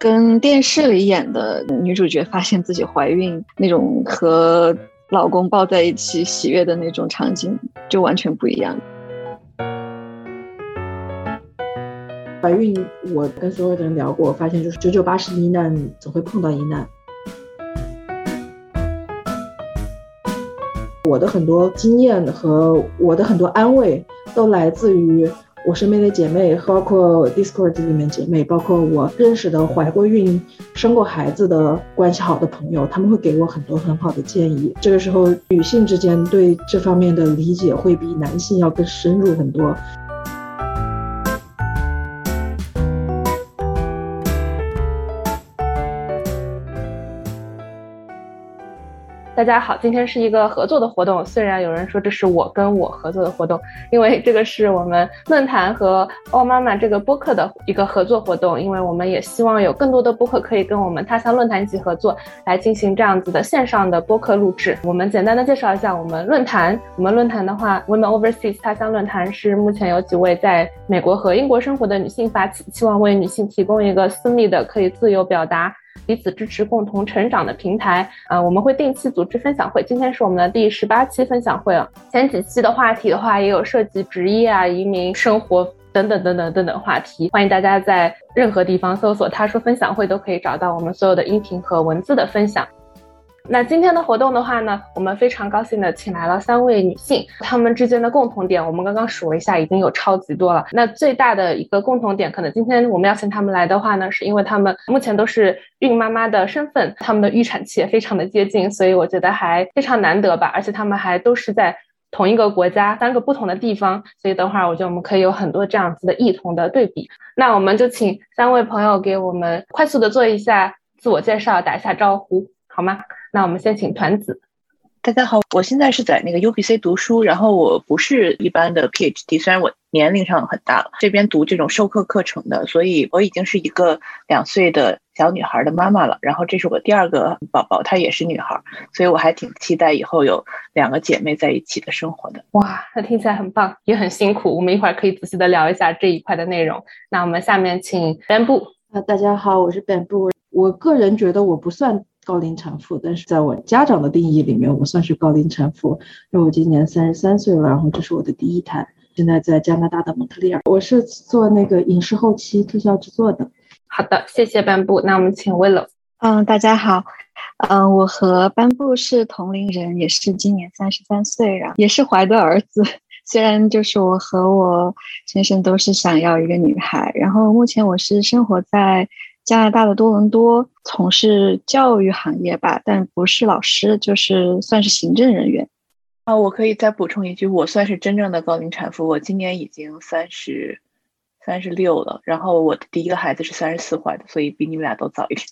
跟电视里演的女主角发现自己怀孕那种和老公抱在一起喜悦的那种场景就完全不一样。怀孕，我跟所有的人聊过，发现就是九九八十一难总会碰到一难。我的很多经验和我的很多安慰都来自于我身边的姐妹，包括 Discord 里面姐妹，包括我认识的怀过孕、生过孩子的关系好的朋友，他们会给我很多很好的建议。这个时候，女性之间对这方面的理解会比男性要更深入很多。大家好，今天是一个合作的活动。虽然有人说这是我跟我合作的活动，因为这个是我们论坛和奥妈妈这个播客的一个合作活动。因为我们也希望有更多的播客可以跟我们他乡论坛一起合作，来进行这样子的线上的播客录制。我们简单的介绍一下我们论坛。我们论坛的话，Women Overseas 他乡论坛是目前有几位在美国和英国生活的女性发起，希望为女性提供一个私密的、可以自由表达。彼此支持、共同成长的平台啊，我们会定期组织分享会。今天是我们的第十八期分享会了。前几期的话题的话，也有涉及职业啊、移民、生活等等等等等等话题。欢迎大家在任何地方搜索“他说分享会”，都可以找到我们所有的音频和文字的分享。那今天的活动的话呢，我们非常高兴的请来了三位女性，她们之间的共同点，我们刚刚数了一下，已经有超级多了。那最大的一个共同点，可能今天我们要请她们来的话呢，是因为她们目前都是孕妈妈的身份，她们的预产期也非常的接近，所以我觉得还非常难得吧。而且她们还都是在同一个国家，三个不同的地方，所以等会儿我觉得我们可以有很多这样子的异同的对比。那我们就请三位朋友给我们快速的做一下自我介绍，打一下招呼，好吗？那我们先请团子。大家好，我现在是在那个 UBC 读书，然后我不是一般的 PhD，虽然我年龄上很大了，这边读这种授课课程的，所以我已经是一个两岁的小女孩的妈妈了。然后这是我第二个宝宝，她也是女孩，所以我还挺期待以后有两个姐妹在一起的生活的。哇，那听起来很棒，也很辛苦。我们一会儿可以仔细的聊一下这一块的内容。那我们下面请 Bamboo。啊，大家好，我是 Bamboo。我个人觉得我不算。高龄产妇，但是在我家长的定义里面，我算是高龄产妇，因为我今年三十三岁了，然后这是我的第一胎，现在在加拿大的蒙特利尔，我是做那个影视后期特效制作的。好的，谢谢颁布。那我们请 Willow。嗯，大家好，嗯，我和颁布是同龄人，也是今年三十三岁，然后也是怀的儿子。虽然就是我和我先生都是想要一个女孩，然后目前我是生活在。加拿大的多伦多从事教育行业吧，但不是老师，就是算是行政人员。啊，我可以再补充一句，我算是真正的高龄产妇，我今年已经三十三十六了，然后我的第一个孩子是三十四怀的，所以比你们俩都早一点。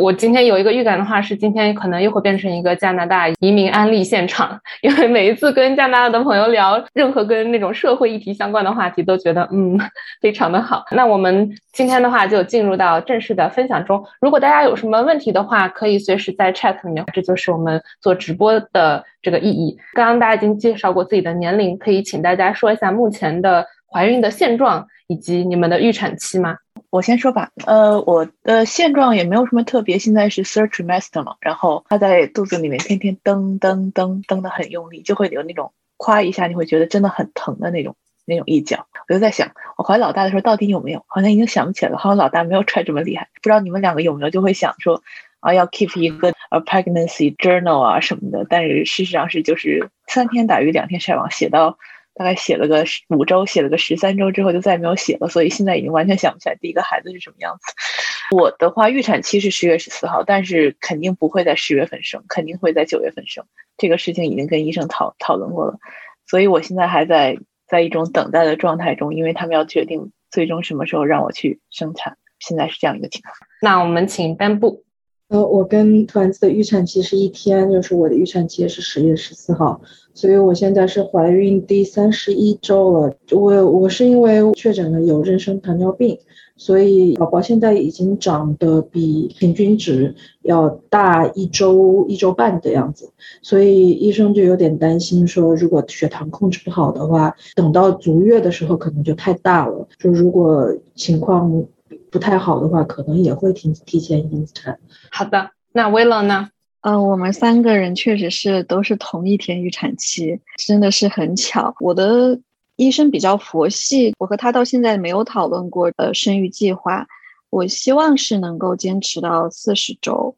我今天有一个预感的话，是今天可能又会变成一个加拿大移民安利现场，因为每一次跟加拿大的朋友聊任何跟那种社会议题相关的话题，都觉得嗯非常的好。那我们今天的话就进入到正式的分享中。如果大家有什么问题的话，可以随时在 chat 里面。这就是我们做直播的这个意义。刚刚大家已经介绍过自己的年龄，可以请大家说一下目前的怀孕的现状以及你们的预产期吗？我先说吧，呃，我的现状也没有什么特别，现在是 third trimester 嘛，然后他在肚子里面天天蹬蹬蹬蹬的很用力，就会有那种夸一下你会觉得真的很疼的那种那种一脚。我就在想，我怀老大的时候到底有没有？好像已经想不起来了，好像老大没有踹这么厉害。不知道你们两个有没有就会想说啊，要 keep 一个 a pregnancy journal 啊什么的，但是事实上是就是三天打鱼两天晒网，写到。大概写了个五周，写了个十三周之后就再也没有写了，所以现在已经完全想不起来第一个孩子是什么样子。我的话，预产期是十月十四号，但是肯定不会在十月份生，肯定会在九月份生。这个事情已经跟医生讨讨论过了，所以我现在还在在一种等待的状态中，因为他们要决定最终什么时候让我去生产。现在是这样一个情况。那我们请颁布。呃，我跟团子的预产期是一天，就是我的预产期是十月十四号，所以我现在是怀孕第三十一周了。我我是因为确诊了有妊娠糖尿病，所以宝宝现在已经长得比平均值要大一周一周半的样子，所以医生就有点担心说，如果血糖控制不好的话，等到足月的时候可能就太大了。就如果情况。不太好的话，可能也会提提前引产。好的，那威乐呢？呃，我们三个人确实是都是同一天预产期，真的是很巧。我的医生比较佛系，我和他到现在没有讨论过呃生育计划。我希望是能够坚持到四十周，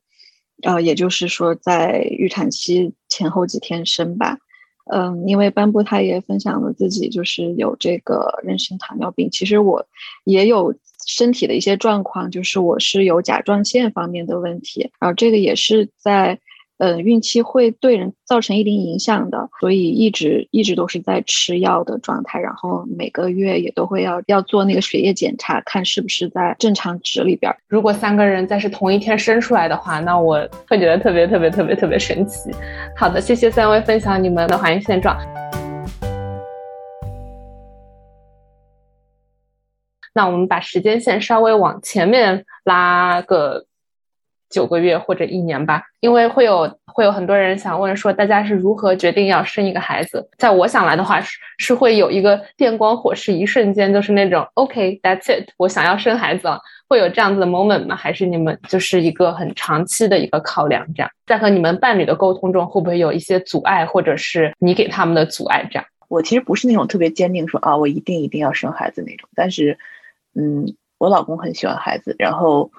呃，也就是说在预产期前后几天生吧。嗯，因为斑布他也分享了自己就是有这个妊娠糖尿病，其实我也有。身体的一些状况，就是我是有甲状腺方面的问题，然后这个也是在，嗯，孕期会对人造成一定影响的，所以一直一直都是在吃药的状态，然后每个月也都会要要做那个血液检查，看是不是在正常值里边。如果三个人再是同一天生出来的话，那我会觉得特别特别特别特别神奇。好的，谢谢三位分享你们的怀孕现状。那我们把时间线稍微往前面拉个九个月或者一年吧，因为会有会有很多人想问说，大家是如何决定要生一个孩子？在我想来的话，是是会有一个电光火石，一瞬间就是那种 OK，that's it，我想要生孩子了，会有这样子的 moment 吗？还是你们就是一个很长期的一个考量？这样，在和你们伴侣的沟通中，会不会有一些阻碍，或者是你给他们的阻碍？这样，我其实不是那种特别坚定说啊，我一定一定要生孩子那种，但是。嗯，我老公很喜欢孩子，然后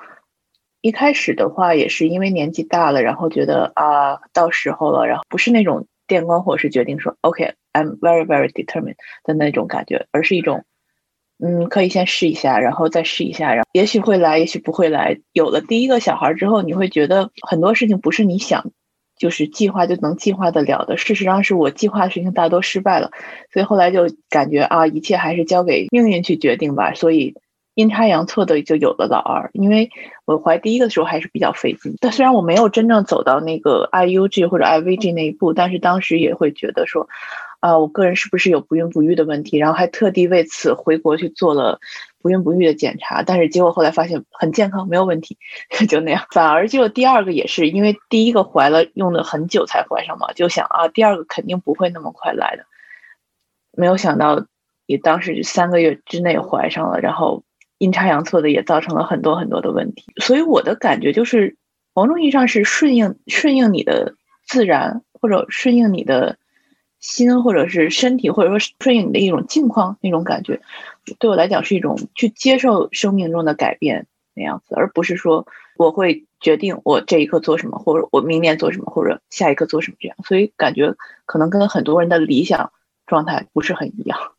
一开始的话也是因为年纪大了，然后觉得啊，到时候了，然后不是那种电光火石决定说 OK，I'm very very determined 的那种感觉，而是一种嗯，可以先试一下，然后再试一下，然后也许会来，也许不会来。有了第一个小孩之后，你会觉得很多事情不是你想就是计划就能计划得了的。事实上是我计划的事情大多失败了，所以后来就感觉啊，一切还是交给命运去决定吧。所以。阴差阳错的就有了老二，因为我怀第一个的时候还是比较费劲。但虽然我没有真正走到那个 IUG 或者 IVG 那一步，但是当时也会觉得说，啊，我个人是不是有不孕不育的问题？然后还特地为此回国去做了不孕不育的检查，但是结果后来发现很健康，没有问题，就那样。反而就第二个也是因为第一个怀了，用了很久才怀上嘛，就想啊，第二个肯定不会那么快来的，没有想到也当时就三个月之内怀上了，然后。阴差阳错的也造成了很多很多的问题，所以我的感觉就是，某种意义上是顺应顺应你的自然，或者顺应你的心，或者是身体，或者说顺应你的一种境况那种感觉，对我来讲是一种去接受生命中的改变那样子，而不是说我会决定我这一刻做什么，或者我明年做什么，或者下一刻做什么这样，所以感觉可能跟很多人的理想状态不是很一样。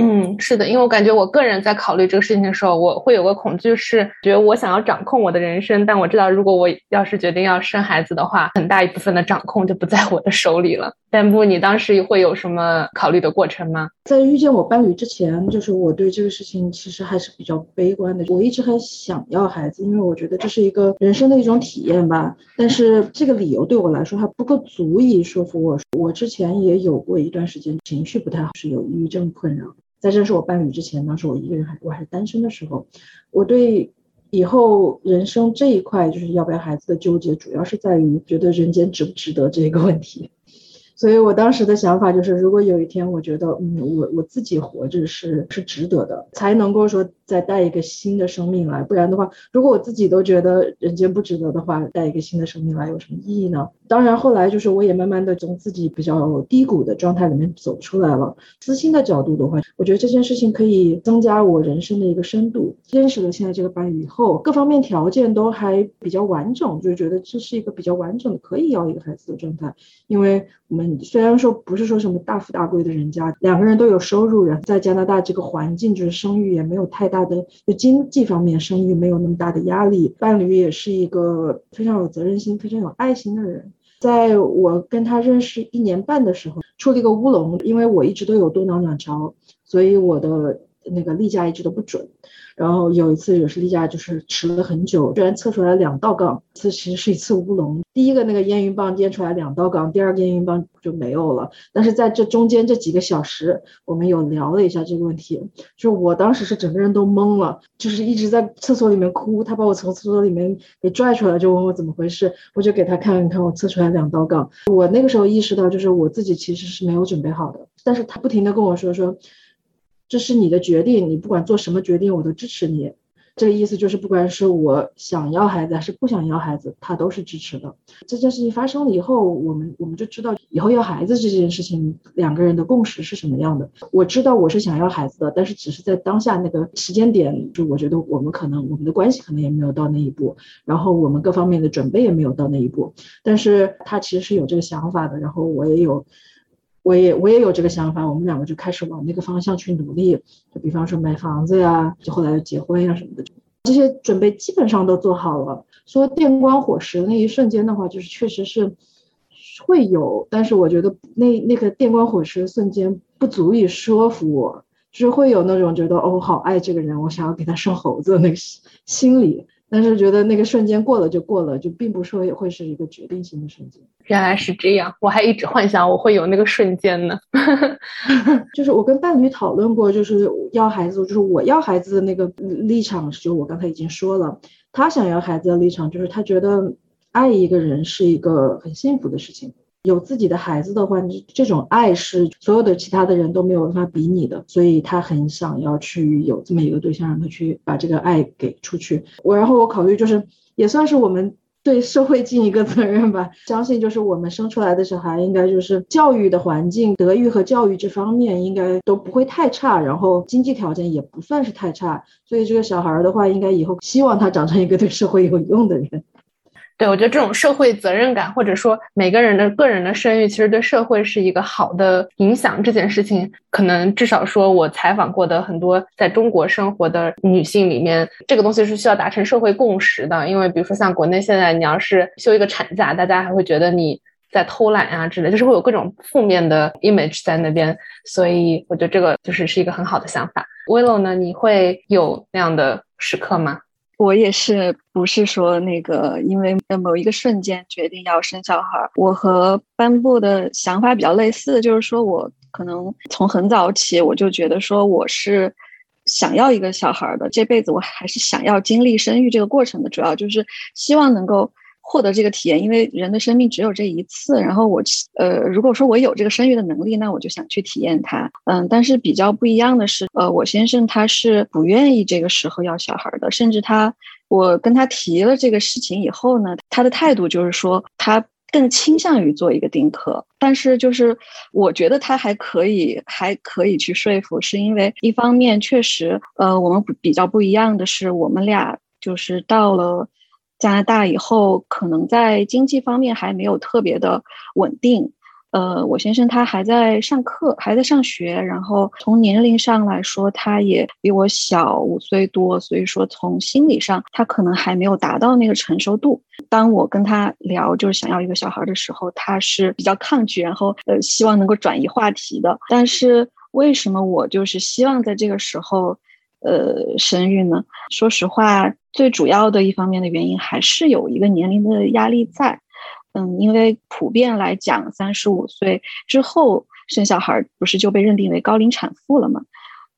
嗯，是的，因为我感觉我个人在考虑这个事情的时候，我会有个恐惧，是觉得我想要掌控我的人生，但我知道如果我要是决定要生孩子的话，很大一部分的掌控就不在我的手里了。但不，你当时会有什么考虑的过程吗？在遇见我伴侣之前，就是我对这个事情其实还是比较悲观的。我一直很想要孩子，因为我觉得这是一个人生的一种体验吧。但是这个理由对我来说还不够足以说服我。我之前也有过一段时间情绪不太好，是有抑郁症困扰。在认识我伴侣之前，当时我一个人还我还是单身的时候，我对以后人生这一块就是要不要孩子的纠结，主要是在于觉得人间值不值得这个问题。所以我当时的想法就是，如果有一天我觉得，嗯，我我自己活着是是值得的，才能够说再带一个新的生命来。不然的话，如果我自己都觉得人间不值得的话，带一个新的生命来有什么意义呢？当然，后来就是我也慢慢的从自己比较低谷的状态里面走出来了。私心的角度的话，我觉得这件事情可以增加我人生的一个深度。认识了现在这个伴侣以后，各方面条件都还比较完整，就觉得这是一个比较完整的可以要一个孩子的状态，因为我们。虽然说不是说什么大富大贵的人家，两个人都有收入，然后在加拿大这个环境，就是生育也没有太大的，就经济方面生育没有那么大的压力。伴侣也是一个非常有责任心、非常有爱心的人。在我跟他认识一年半的时候，出了一个乌龙，因为我一直都有多囊卵巢，所以我的。那个例假一直都不准。然后有一次也是例假，就是迟了很久，居然测出来两道杠，这其实是一次乌龙。第一个那个验孕棒验出来两道杠，第二个验孕棒就没有了。但是在这中间这几个小时，我们有聊了一下这个问题，就我当时是整个人都懵了，就是一直在厕所里面哭。他把我从厕所里面给拽出来，就问我怎么回事，我就给他看，看我测出来两道杠。我那个时候意识到，就是我自己其实是没有准备好的。但是他不停的跟我说说。这是你的决定，你不管做什么决定，我都支持你。这个意思就是，不管是我想要孩子还是不想要孩子，他都是支持的。这件事情发生了以后，我们我们就知道以后要孩子这件事情，两个人的共识是什么样的。我知道我是想要孩子的，但是只是在当下那个时间点，就我觉得我们可能我们的关系可能也没有到那一步，然后我们各方面的准备也没有到那一步。但是他其实是有这个想法的，然后我也有。我也我也有这个想法，我们两个就开始往那个方向去努力，就比方说买房子呀，就后来结婚呀什么的，这些准备基本上都做好了。说电光火石那一瞬间的话，就是确实是会有，但是我觉得那那个电光火石瞬间不足以说服我，就是会有那种觉得哦，好爱这个人，我想要给他生猴子的那个心理。但是觉得那个瞬间过了就过了，就并不说也会是一个决定性的瞬间。原来是这样，我还一直幻想我会有那个瞬间呢。就是我跟伴侣讨论过，就是要孩子，就是我要孩子的那个立场，就我刚才已经说了，他想要孩子的立场，就是他觉得爱一个人是一个很幸福的事情。有自己的孩子的话，你这种爱是所有的其他的人都没有办法比拟的，所以他很想要去有这么一个对象，让他去把这个爱给出去。我然后我考虑就是也算是我们对社会尽一个责任吧。相信就是我们生出来的小孩，应该就是教育的环境、德育和教育这方面应该都不会太差，然后经济条件也不算是太差，所以这个小孩的话，应该以后希望他长成一个对社会有用的人。对，我觉得这种社会责任感，或者说每个人的个人的生育，其实对社会是一个好的影响。这件事情，可能至少说我采访过的很多在中国生活的女性里面，这个东西是需要达成社会共识的。因为比如说像国内现在，你要是休一个产假，大家还会觉得你在偷懒啊之类，就是会有各种负面的 image 在那边。所以我觉得这个就是是一个很好的想法。Willow 呢，你会有那样的时刻吗？我也是，不是说那个因为某一个瞬间决定要生小孩。我和颁布的想法比较类似，就是说我可能从很早起我就觉得说我是想要一个小孩的，这辈子我还是想要经历生育这个过程的，主要就是希望能够。获得这个体验，因为人的生命只有这一次。然后我，呃，如果说我有这个生育的能力，那我就想去体验它。嗯，但是比较不一样的是，呃，我先生他是不愿意这个时候要小孩的，甚至他，我跟他提了这个事情以后呢，他的态度就是说他更倾向于做一个丁克。但是就是我觉得他还可以，还可以去说服，是因为一方面确实，呃，我们比较不一样的是，我们俩就是到了。加拿大以后可能在经济方面还没有特别的稳定，呃，我先生他还在上课，还在上学，然后从年龄上来说，他也比我小五岁多，所以说从心理上他可能还没有达到那个成熟度。当我跟他聊就是想要一个小孩的时候，他是比较抗拒，然后呃希望能够转移话题的。但是为什么我就是希望在这个时候？呃，生育呢？说实话，最主要的一方面的原因还是有一个年龄的压力在。嗯，因为普遍来讲，三十五岁之后生小孩不是就被认定为高龄产妇了吗？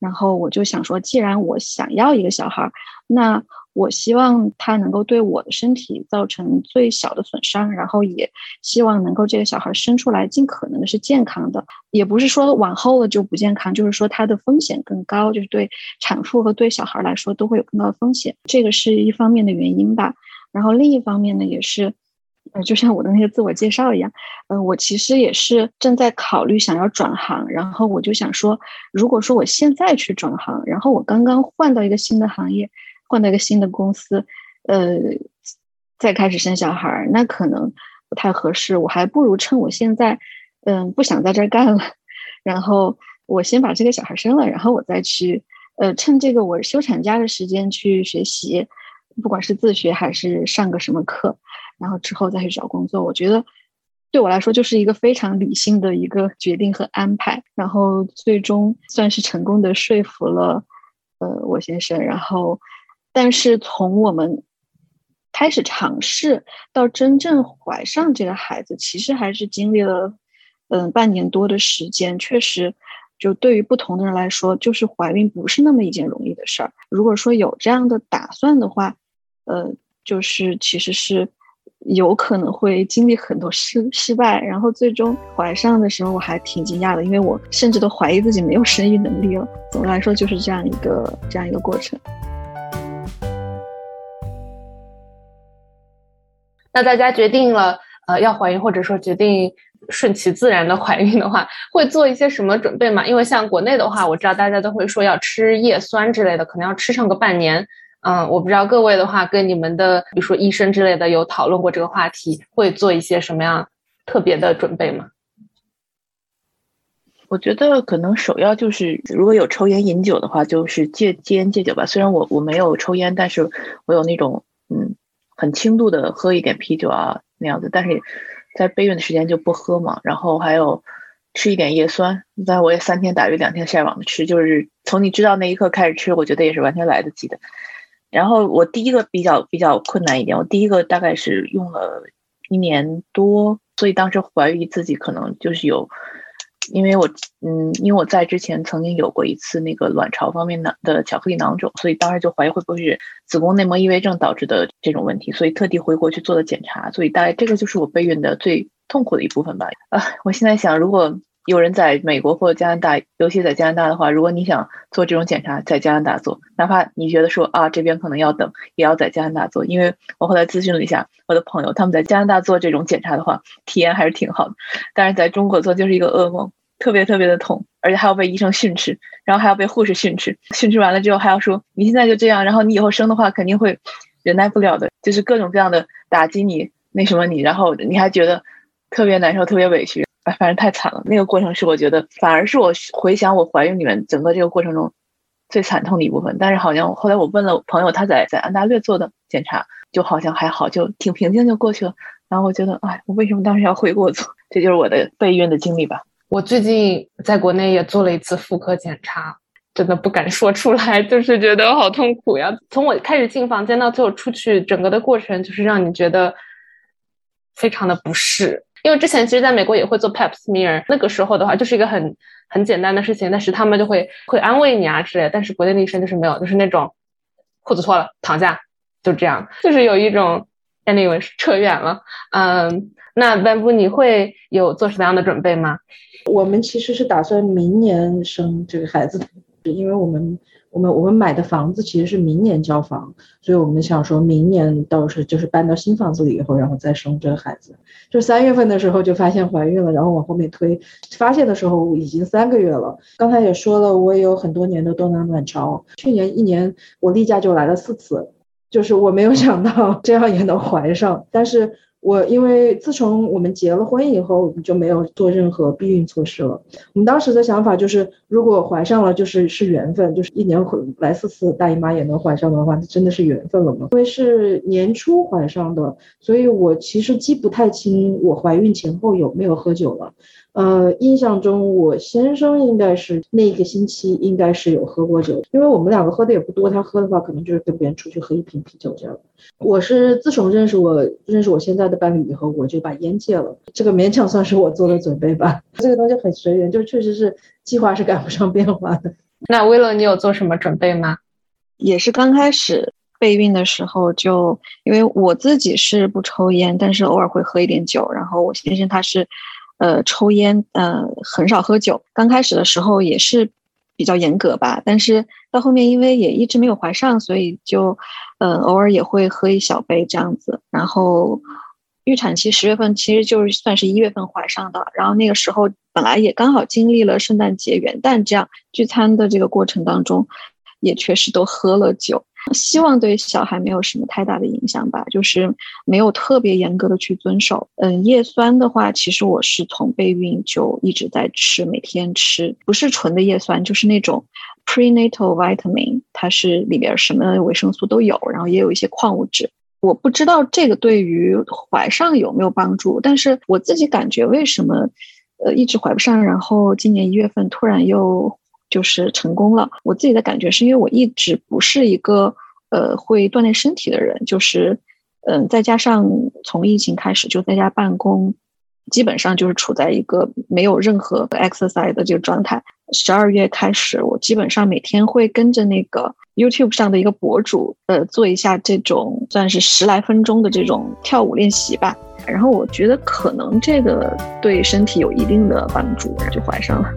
然后我就想说，既然我想要一个小孩，那。我希望他能够对我的身体造成最小的损伤，然后也希望能够这个小孩生出来尽可能的是健康的，也不是说往后了就不健康，就是说他的风险更高，就是对产妇和对小孩来说都会有更高的风险，这个是一方面的原因吧。然后另一方面呢，也是，呃，就像我的那个自我介绍一样，嗯，我其实也是正在考虑想要转行，然后我就想说，如果说我现在去转行，然后我刚刚换到一个新的行业。换到一个新的公司，呃，再开始生小孩儿，那可能不太合适。我还不如趁我现在，嗯，不想在这儿干了，然后我先把这个小孩生了，然后我再去，呃，趁这个我休产假的时间去学习，不管是自学还是上个什么课，然后之后再去找工作。我觉得对我来说就是一个非常理性的一个决定和安排，然后最终算是成功的说服了。呃我先生，然后但是从我们开始尝试到真正怀上这个孩子，其实还是经历了嗯半年多的时间，确实。就对于不同的人来说，就是怀孕不是那么一件容易的事儿。如果说有这样的打算的话，呃，就是其实是有可能会经历很多失失败，然后最终怀上的时候我还挺惊讶的，因为我甚至都怀疑自己没有生育能力了。总的来说就是这样一个这样一个过程。那大家决定了呃要怀孕，或者说决定。顺其自然的怀孕的话，会做一些什么准备吗？因为像国内的话，我知道大家都会说要吃叶酸之类的，可能要吃上个半年。嗯，我不知道各位的话，跟你们的比如说医生之类的有讨论过这个话题，会做一些什么样特别的准备吗？我觉得可能首要就是，如果有抽烟饮酒的话，就是戒戒烟戒酒吧。虽然我我没有抽烟，但是我有那种嗯很轻度的喝一点啤酒啊那样子，但是。在备孕的时间就不喝嘛，然后还有吃一点叶酸。但我也三天打鱼两天晒网的吃，就是从你知道那一刻开始吃，我觉得也是完全来得及的。然后我第一个比较比较困难一点，我第一个大概是用了一年多，所以当时怀疑自己可能就是有。因为我，嗯，因为我在之前曾经有过一次那个卵巢方面的的巧克力囊肿，所以当时就怀疑会不会是子宫内膜异位症导致的这种问题，所以特地回国去做了检查。所以大概这个就是我备孕的最痛苦的一部分吧。啊，我现在想，如果有人在美国或者加拿大，尤其在加拿大的话，如果你想做这种检查，在加拿大做，哪怕你觉得说啊这边可能要等，也要在加拿大做。因为我后来咨询了一下我的朋友，他们在加拿大做这种检查的话，体验还是挺好的。但是在中国做就是一个噩梦，特别特别的痛，而且还要被医生训斥，然后还要被护士训斥，训斥完了之后还要说你现在就这样，然后你以后生的话肯定会忍耐不了的，就是各种各样的打击你，那什么你，然后你还觉得特别难受，特别委屈。哎，反正太惨了。那个过程是我觉得，反而是我回想我怀孕里面整个这个过程中最惨痛的一部分。但是好像后来我问了朋友，他在在安大略做的检查，就好像还好，就挺平静就过去了。然后我觉得，哎，我为什么当时要回国做？这就是我的备孕的经历吧。我最近在国内也做了一次妇科检查，真的不敢说出来，就是觉得好痛苦呀。从我开始进房间到最后出去，整个的过程就是让你觉得非常的不适。因为之前其实在美国也会做 Pap smear，那个时候的话就是一个很很简单的事情，但是他们就会会安慰你啊之类。但是国内的医生就是没有，就是那种裤子脱了躺下就这样，就是有一种 anyway 扯远了。嗯，那 b a m b 你会有做什么样的准备吗？我们其实是打算明年生这个孩子的，因为我们。我们我们买的房子其实是明年交房，所以我们想说明年到时就是搬到新房子里以后，然后再生这个孩子。就三月份的时候就发现怀孕了，然后往后面推，发现的时候已经三个月了。刚才也说了，我也有很多年的多囊卵巢，去年一年我例假就来了四次，就是我没有想到这样也能怀上，但是。我因为自从我们结了婚以后，我们就没有做任何避孕措施了。我们当时的想法就是，如果怀上了，就是是缘分，就是一年来四次大姨妈也能怀上的话，那真的是缘分了吗？因为是年初怀上的，所以我其实记不太清我怀孕前后有没有喝酒了。呃，印象中我先生应该是那个星期应该是有喝过酒，因为我们两个喝的也不多，他喝的话可能就是跟别人出去喝一瓶啤酒这样。我是自从认识我认识我现在的伴侣以后，我就把烟戒了，这个勉强算是我做的准备吧。这个东西很随缘，就确实是计划是赶不上变化的。那威乐，你有做什么准备吗？也是刚开始备孕的时候，就因为我自己是不抽烟，但是偶尔会喝一点酒，然后我先生他是。呃，抽烟，呃，很少喝酒。刚开始的时候也是比较严格吧，但是到后面因为也一直没有怀上，所以就，呃，偶尔也会喝一小杯这样子。然后预产期十月份，其实就是算是一月份怀上的。然后那个时候本来也刚好经历了圣诞节、元旦这样聚餐的这个过程当中，也确实都喝了酒。希望对小孩没有什么太大的影响吧，就是没有特别严格的去遵守。嗯，叶酸的话，其实我是从备孕就一直在吃，每天吃，不是纯的叶酸，就是那种 prenatal vitamin，它是里边什么维生素都有，然后也有一些矿物质。我不知道这个对于怀上有没有帮助，但是我自己感觉为什么，呃，一直怀不上，然后今年一月份突然又就是成功了。我自己的感觉是因为我一直不是一个呃会锻炼身体的人，就是嗯，再加上从疫情开始就在家办公，基本上就是处在一个没有任何 exercise 的这个状态。十二月开始，我基本上每天会跟着那个 YouTube 上的一个博主，呃，做一下这种算是十来分钟的这种跳舞练习吧。然后我觉得可能这个对身体有一定的帮助，就怀上了。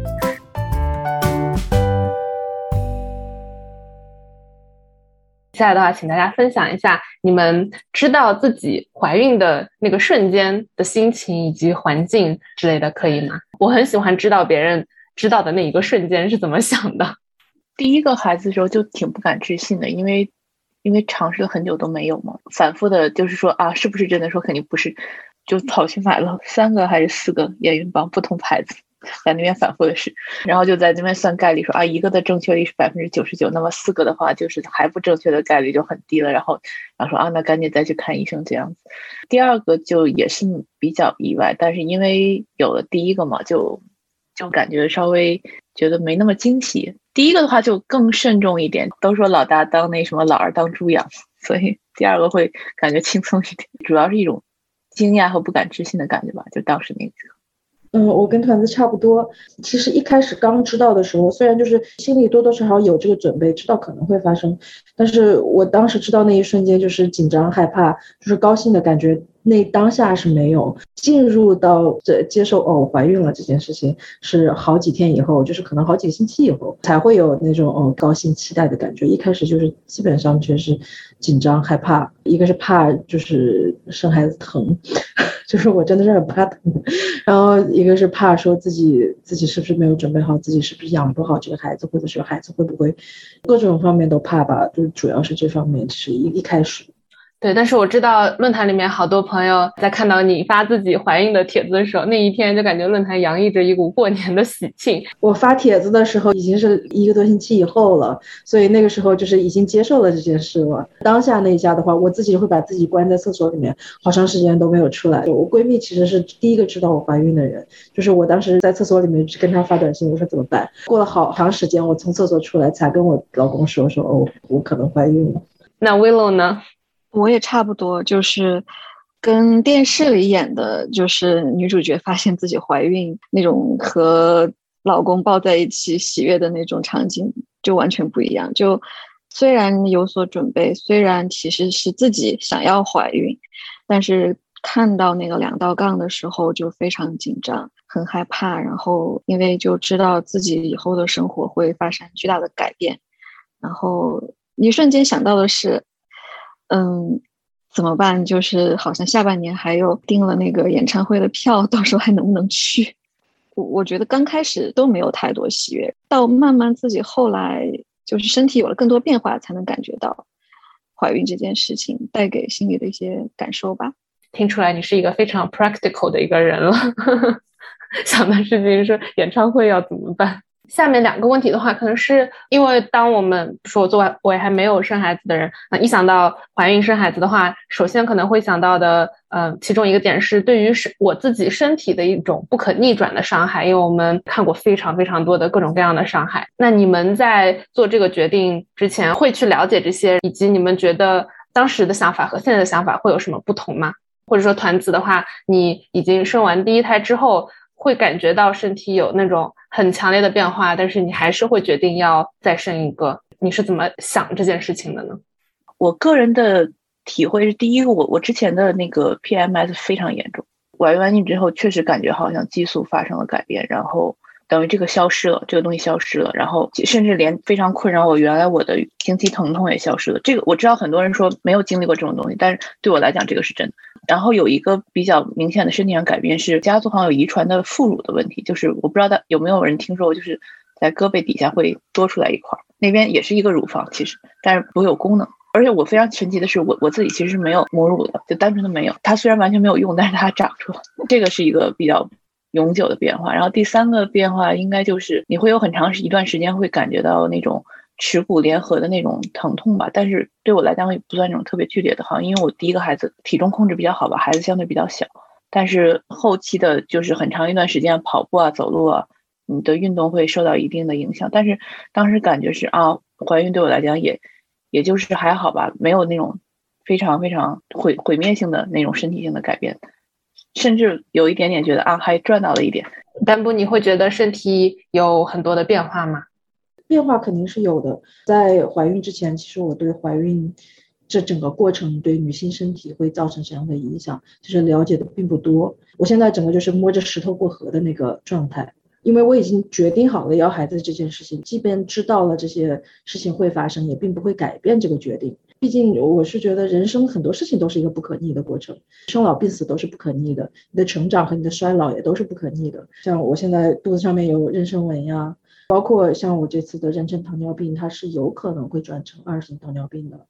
接下来的话，请大家分享一下你们知道自己怀孕的那个瞬间的心情以及环境之类的，可以吗？我很喜欢知道别人知道的那一个瞬间是怎么想的。第一个孩子的时候就挺不敢置信的，因为因为尝试了很久都没有嘛，反复的就是说啊，是不是真的？说肯定不是，就跑去买了三个还是四个验孕棒，不同牌子。在那边反复的试，然后就在这边算概率，说啊，一个的正确率是百分之九十九，那么四个的话就是还不正确的概率就很低了。然后，然后说啊，那赶紧再去看医生这样子。第二个就也是比较意外，但是因为有了第一个嘛，就就感觉稍微觉得没那么惊喜。第一个的话就更慎重一点，都说老大当那什么，老二当猪养，所以第二个会感觉轻松一点，主要是一种惊讶和不敢置信的感觉吧，就当时那个。嗯，我跟团子差不多。其实一开始刚知道的时候，虽然就是心里多多少少有这个准备，知道可能会发生，但是我当时知道那一瞬间就是紧张、害怕，就是高兴的感觉。那当下是没有进入到这接受哦怀孕了这件事情，是好几天以后，就是可能好几个星期以后才会有那种哦高兴期待的感觉。一开始就是基本上全是紧张害怕，一个是怕就是生孩子疼，就是我真的是很怕疼，然后一个是怕说自己自己是不是没有准备好，自己是不是养不好这个孩子，或者是孩子会不会各种方面都怕吧，就主要是这方面，其实一一开始。对，但是我知道论坛里面好多朋友在看到你发自己怀孕的帖子的时候，那一天就感觉论坛洋溢着一股过年的喜庆。我发帖子的时候已经是一个多星期以后了，所以那个时候就是已经接受了这件事了。当下那一下的话，我自己会把自己关在厕所里面，好长时间都没有出来。我闺蜜其实是第一个知道我怀孕的人，就是我当时在厕所里面跟她发短信，我说怎么办？过了好长时间，我从厕所出来才跟我老公说说哦，我可能怀孕了。那 Willow 呢？我也差不多，就是跟电视里演的，就是女主角发现自己怀孕那种和老公抱在一起喜悦的那种场景，就完全不一样。就虽然有所准备，虽然其实是自己想要怀孕，但是看到那个两道杠的时候就非常紧张，很害怕。然后因为就知道自己以后的生活会发生巨大的改变，然后一瞬间想到的是。嗯，怎么办？就是好像下半年还有订了那个演唱会的票，到时候还能不能去？我我觉得刚开始都没有太多喜悦，到慢慢自己后来就是身体有了更多变化，才能感觉到怀孕这件事情带给心里的一些感受吧。听出来你是一个非常 practical 的一个人了，想的事情是演唱会要怎么办？下面两个问题的话，可能是因为当我们说作为我还没有生孩子的人，那一想到怀孕生孩子的话，首先可能会想到的，呃，其中一个点是对于是我自己身体的一种不可逆转的伤害，因为我们看过非常非常多的各种各样的伤害。那你们在做这个决定之前，会去了解这些，以及你们觉得当时的想法和现在的想法会有什么不同吗？或者说团子的话，你已经生完第一胎之后。会感觉到身体有那种很强烈的变化，但是你还是会决定要再生一个。你是怎么想这件事情的呢？我个人的体会是，第一个，我我之前的那个 PMS 非常严重，怀孕完孕之后确实感觉好像激素发生了改变，然后等于这个消失了，这个东西消失了，然后甚至连非常困扰我原来我的经期疼痛也消失了。这个我知道很多人说没有经历过这种东西，但是对我来讲这个是真的。然后有一个比较明显的身体上改变是家族好像有遗传的副乳的问题，就是我不知道大有没有人听说过，就是在胳膊底下会多出来一块，那边也是一个乳房，其实但是不有功能。而且我非常神奇的是，我我自己其实是没有母乳的，就单纯的没有。它虽然完全没有用，但是它长出来，这个是一个比较永久的变化。然后第三个变化应该就是你会有很长一段时间会感觉到那种。耻骨联合的那种疼痛吧，但是对我来讲也不算那种特别剧烈的，好像因为我第一个孩子体重控制比较好吧，孩子相对比较小，但是后期的就是很长一段时间跑步啊、走路啊，你的运动会受到一定的影响。但是当时感觉是啊，怀孕对我来讲也也就是还好吧，没有那种非常非常毁毁灭性的那种身体性的改变，甚至有一点点觉得啊，还赚到了一点。丹布，你会觉得身体有很多的变化吗？变化肯定是有的。在怀孕之前，其实我对怀孕这整个过程对女性身体会造成什么样的影响，其实了解的并不多。我现在整个就是摸着石头过河的那个状态，因为我已经决定好了要孩子这件事情，即便知道了这些事情会发生，也并不会改变这个决定。毕竟我是觉得人生很多事情都是一个不可逆的过程，生老病死都是不可逆的，你的成长和你的衰老也都是不可逆的。像我现在肚子上面有妊娠纹呀。包括像我这次的妊娠糖尿病，它是有可能会转成二型糖尿病的。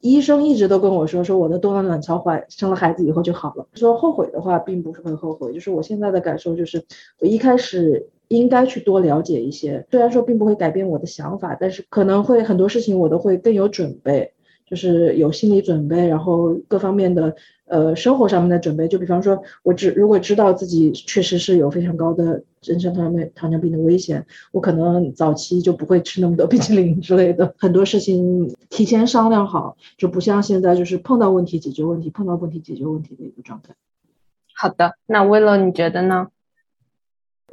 医生一直都跟我说，说我的多囊卵巢怀生了孩子以后就好了。说后悔的话，并不是会后悔，就是我现在的感受就是，我一开始应该去多了解一些。虽然说并不会改变我的想法，但是可能会很多事情我都会更有准备。就是有心理准备，然后各方面的呃生活上面的准备。就比方说，我知如果知道自己确实是有非常高的妊娠糖尿糖尿病的危险，我可能早期就不会吃那么多 冰淇淋之类的。很多事情提前商量好，就不像现在就是碰到问题解决问题，碰到问题解决问题的一个状态。好的，那威乐你觉得呢？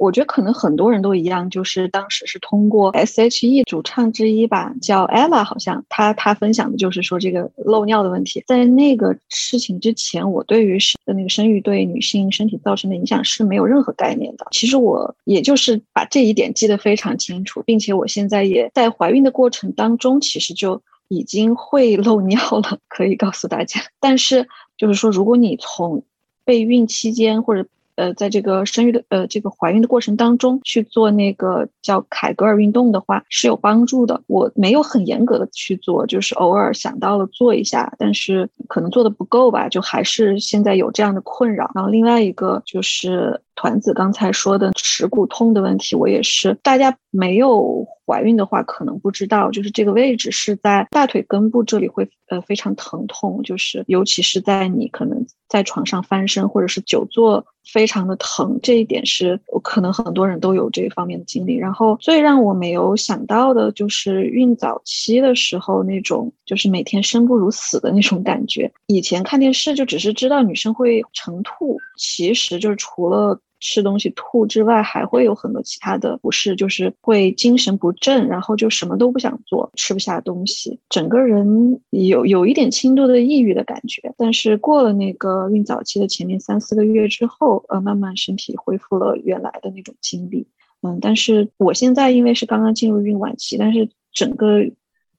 我觉得可能很多人都一样，就是当时是通过 S.H.E 主唱之一吧，叫 Ella，好像他他分享的就是说这个漏尿的问题。在那个事情之前，我对于生那个生育对女性身体造成的影响是没有任何概念的。其实我也就是把这一点记得非常清楚，并且我现在也在怀孕的过程当中，其实就已经会漏尿了，可以告诉大家。但是就是说，如果你从备孕期间或者呃，在这个生育的呃这个怀孕的过程当中去做那个叫凯格尔运动的话是有帮助的。我没有很严格的去做，就是偶尔想到了做一下，但是可能做的不够吧，就还是现在有这样的困扰。然后另外一个就是团子刚才说的耻骨痛的问题，我也是，大家没有怀孕的话可能不知道，就是这个位置是在大腿根部这里会呃非常疼痛，就是尤其是在你可能在床上翻身或者是久坐。非常的疼，这一点是我可能很多人都有这方面的经历。然后最让我没有想到的就是孕早期的时候那种，就是每天生不如死的那种感觉。以前看电视就只是知道女生会晨吐，其实就是除了。吃东西吐之外，还会有很多其他的不适，就是会精神不振，然后就什么都不想做，吃不下东西，整个人有有一点轻度的抑郁的感觉。但是过了那个孕早期的前面三四个月之后，呃，慢慢身体恢复了原来的那种精力。嗯，但是我现在因为是刚刚进入孕晚期，但是整个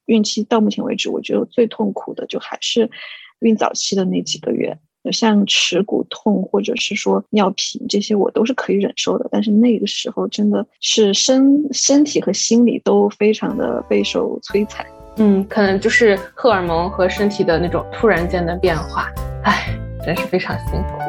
孕期到目前为止，我觉得最痛苦的就还是孕早期的那几个月。像耻骨痛或者是说尿频这些，我都是可以忍受的。但是那个时候真的是身身体和心理都非常的备受摧残。嗯，可能就是荷尔蒙和身体的那种突然间的变化。唉，真是非常辛苦。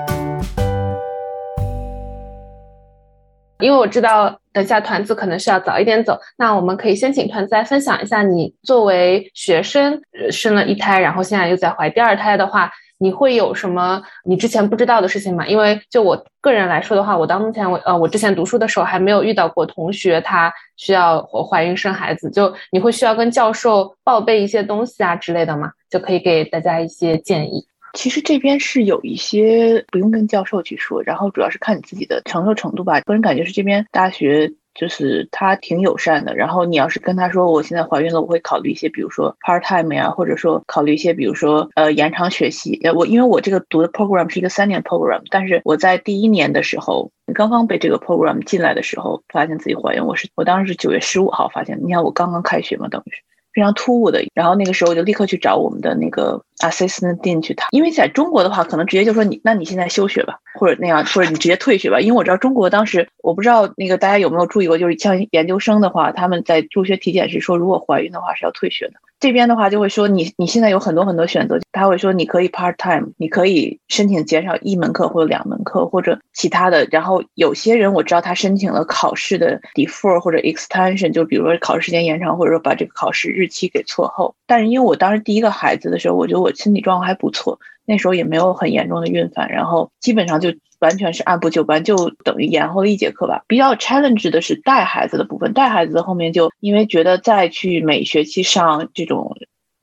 因为我知道等下团子可能是要早一点走，那我们可以先请团子来分享一下，你作为学生生了一胎，然后现在又在怀第二胎的话。你会有什么你之前不知道的事情吗？因为就我个人来说的话，我到目前我呃，我之前读书的时候还没有遇到过同学他需要怀孕生孩子。就你会需要跟教授报备一些东西啊之类的吗？就可以给大家一些建议。其实这边是有一些不用跟教授去说，然后主要是看你自己的承受程度吧。个人感觉是这边大学。就是他挺友善的，然后你要是跟他说我现在怀孕了，我会考虑一些，比如说 part time 呀，或者说考虑一些，比如说呃延长学习。呃，我因为我这个读的 program 是一个三年 program，但是我在第一年的时候，刚刚被这个 program 进来的时候，发现自己怀孕，我是我当时是九月十五号发现。你看我刚刚开学嘛，等于是非常突兀的。然后那个时候我就立刻去找我们的那个 assistant dean 去谈，因为在中国的话，可能直接就说你，那你现在休学吧。或者那样，或者你直接退学吧，因为我知道中国当时，我不知道那个大家有没有注意过，就是像研究生的话，他们在入学体检时说，如果怀孕的话是要退学的。这边的话就会说你你现在有很多很多选择，他会说你可以 part time，你可以申请减少一门课或者两门课或者其他的。然后有些人我知道他申请了考试的 defer 或者 extension，就比如说考试时间延长，或者说把这个考试日期给错后。但是因为我当时第一个孩子的时候，我觉得我身体状况还不错。那时候也没有很严重的孕反，然后基本上就完全是按部就班，就等于延后了一节课吧。比较 challenge 的是带孩子的部分，带孩子的后面就因为觉得再去每学期上这种，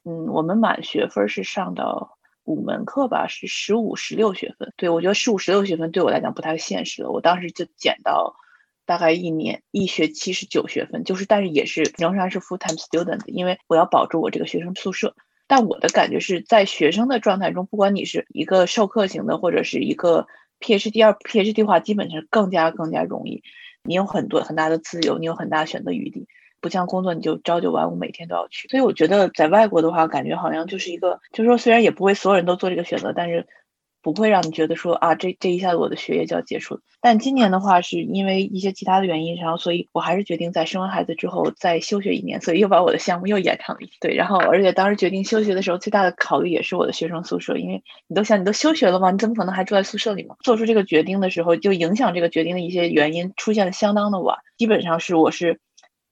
嗯，我们满学分是上到五门课吧，是十五、十六学分。对我觉得十五、十六学分对我来讲不太现实了，我当时就减到大概一年一学期是九学分，就是但是也是仍然是 full time student，因为我要保住我这个学生宿舍。但我的感觉是在学生的状态中，不管你是一个授课型的，或者是一个。PhD 二 PhD 的话基本上更加更加容易，你有很多很大的自由，你有很大选择余地，不像工作你就朝九晚五，每天都要去。所以我觉得在外国的话，感觉好像就是一个，就是说虽然也不会所有人都做这个选择，但是。不会让你觉得说啊，这这一下子我的学业就要结束了。但今年的话，是因为一些其他的原因，然后所以我还是决定在生完孩子之后再休学一年，所以又把我的项目又延长了一对。然后，而且当时决定休学的时候，最大的考虑也是我的学生宿舍，因为你都想你都休学了吗？你怎么可能还住在宿舍里吗？做出这个决定的时候，就影响这个决定的一些原因出现的相当的晚，基本上是我是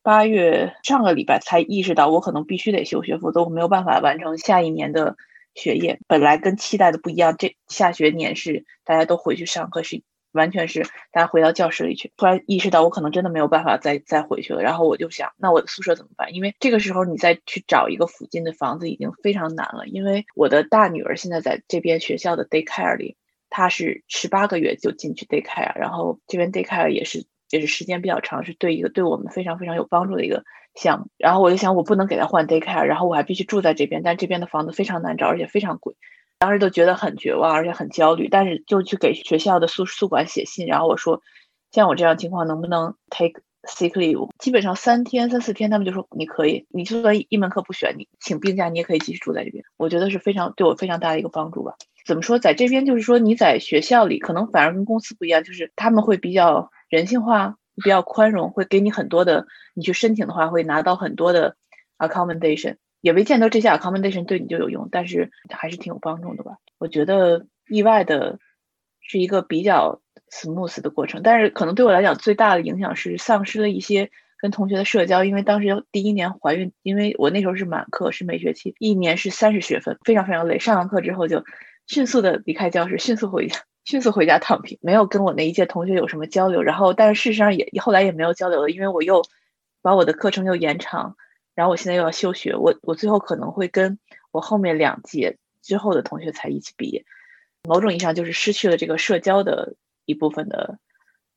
八月上个礼拜才意识到我可能必须得休学，否则我没有办法完成下一年的。学业本来跟期待的不一样，这下学年是大家都回去上课，是完全是大家回到教室里去。突然意识到我可能真的没有办法再再回去了，然后我就想，那我的宿舍怎么办？因为这个时候你再去找一个附近的房子已经非常难了。因为我的大女儿现在在这边学校的 daycare 里，她是十八个月就进去 daycare，然后这边 daycare 也是就是时间比较长，是对一个对我们非常非常有帮助的一个。项目，然后我就想，我不能给他换 daycare，然后我还必须住在这边，但这边的房子非常难找，而且非常贵，当时都觉得很绝望，而且很焦虑。但是就去给学校的宿宿管写信，然后我说，像我这样情况能不能 take sick leave？基本上三天三四天，他们就说你可以，你就算一门课不选，你请病假，你也可以继续住在这边。我觉得是非常对我非常大的一个帮助吧。怎么说，在这边就是说你在学校里可能反而跟公司不一样，就是他们会比较人性化。比较宽容，会给你很多的，你去申请的话会拿到很多的 accommodation，也未见得这些 accommodation 对你就有用，但是还是挺有帮助的吧。我觉得意外的是一个比较 smooth 的过程，但是可能对我来讲最大的影响是丧失了一些跟同学的社交，因为当时第一年怀孕，因为我那时候是满课，是每学期一年是三十学分，非常非常累，上完课之后就迅速的离开教室，迅速回家。迅速回家躺平，没有跟我那一届同学有什么交流。然后，但是事实上也后来也没有交流了，因为我又把我的课程又延长，然后我现在又要休学。我我最后可能会跟我后面两届之后的同学才一起毕业。某种意义上就是失去了这个社交的一部分的，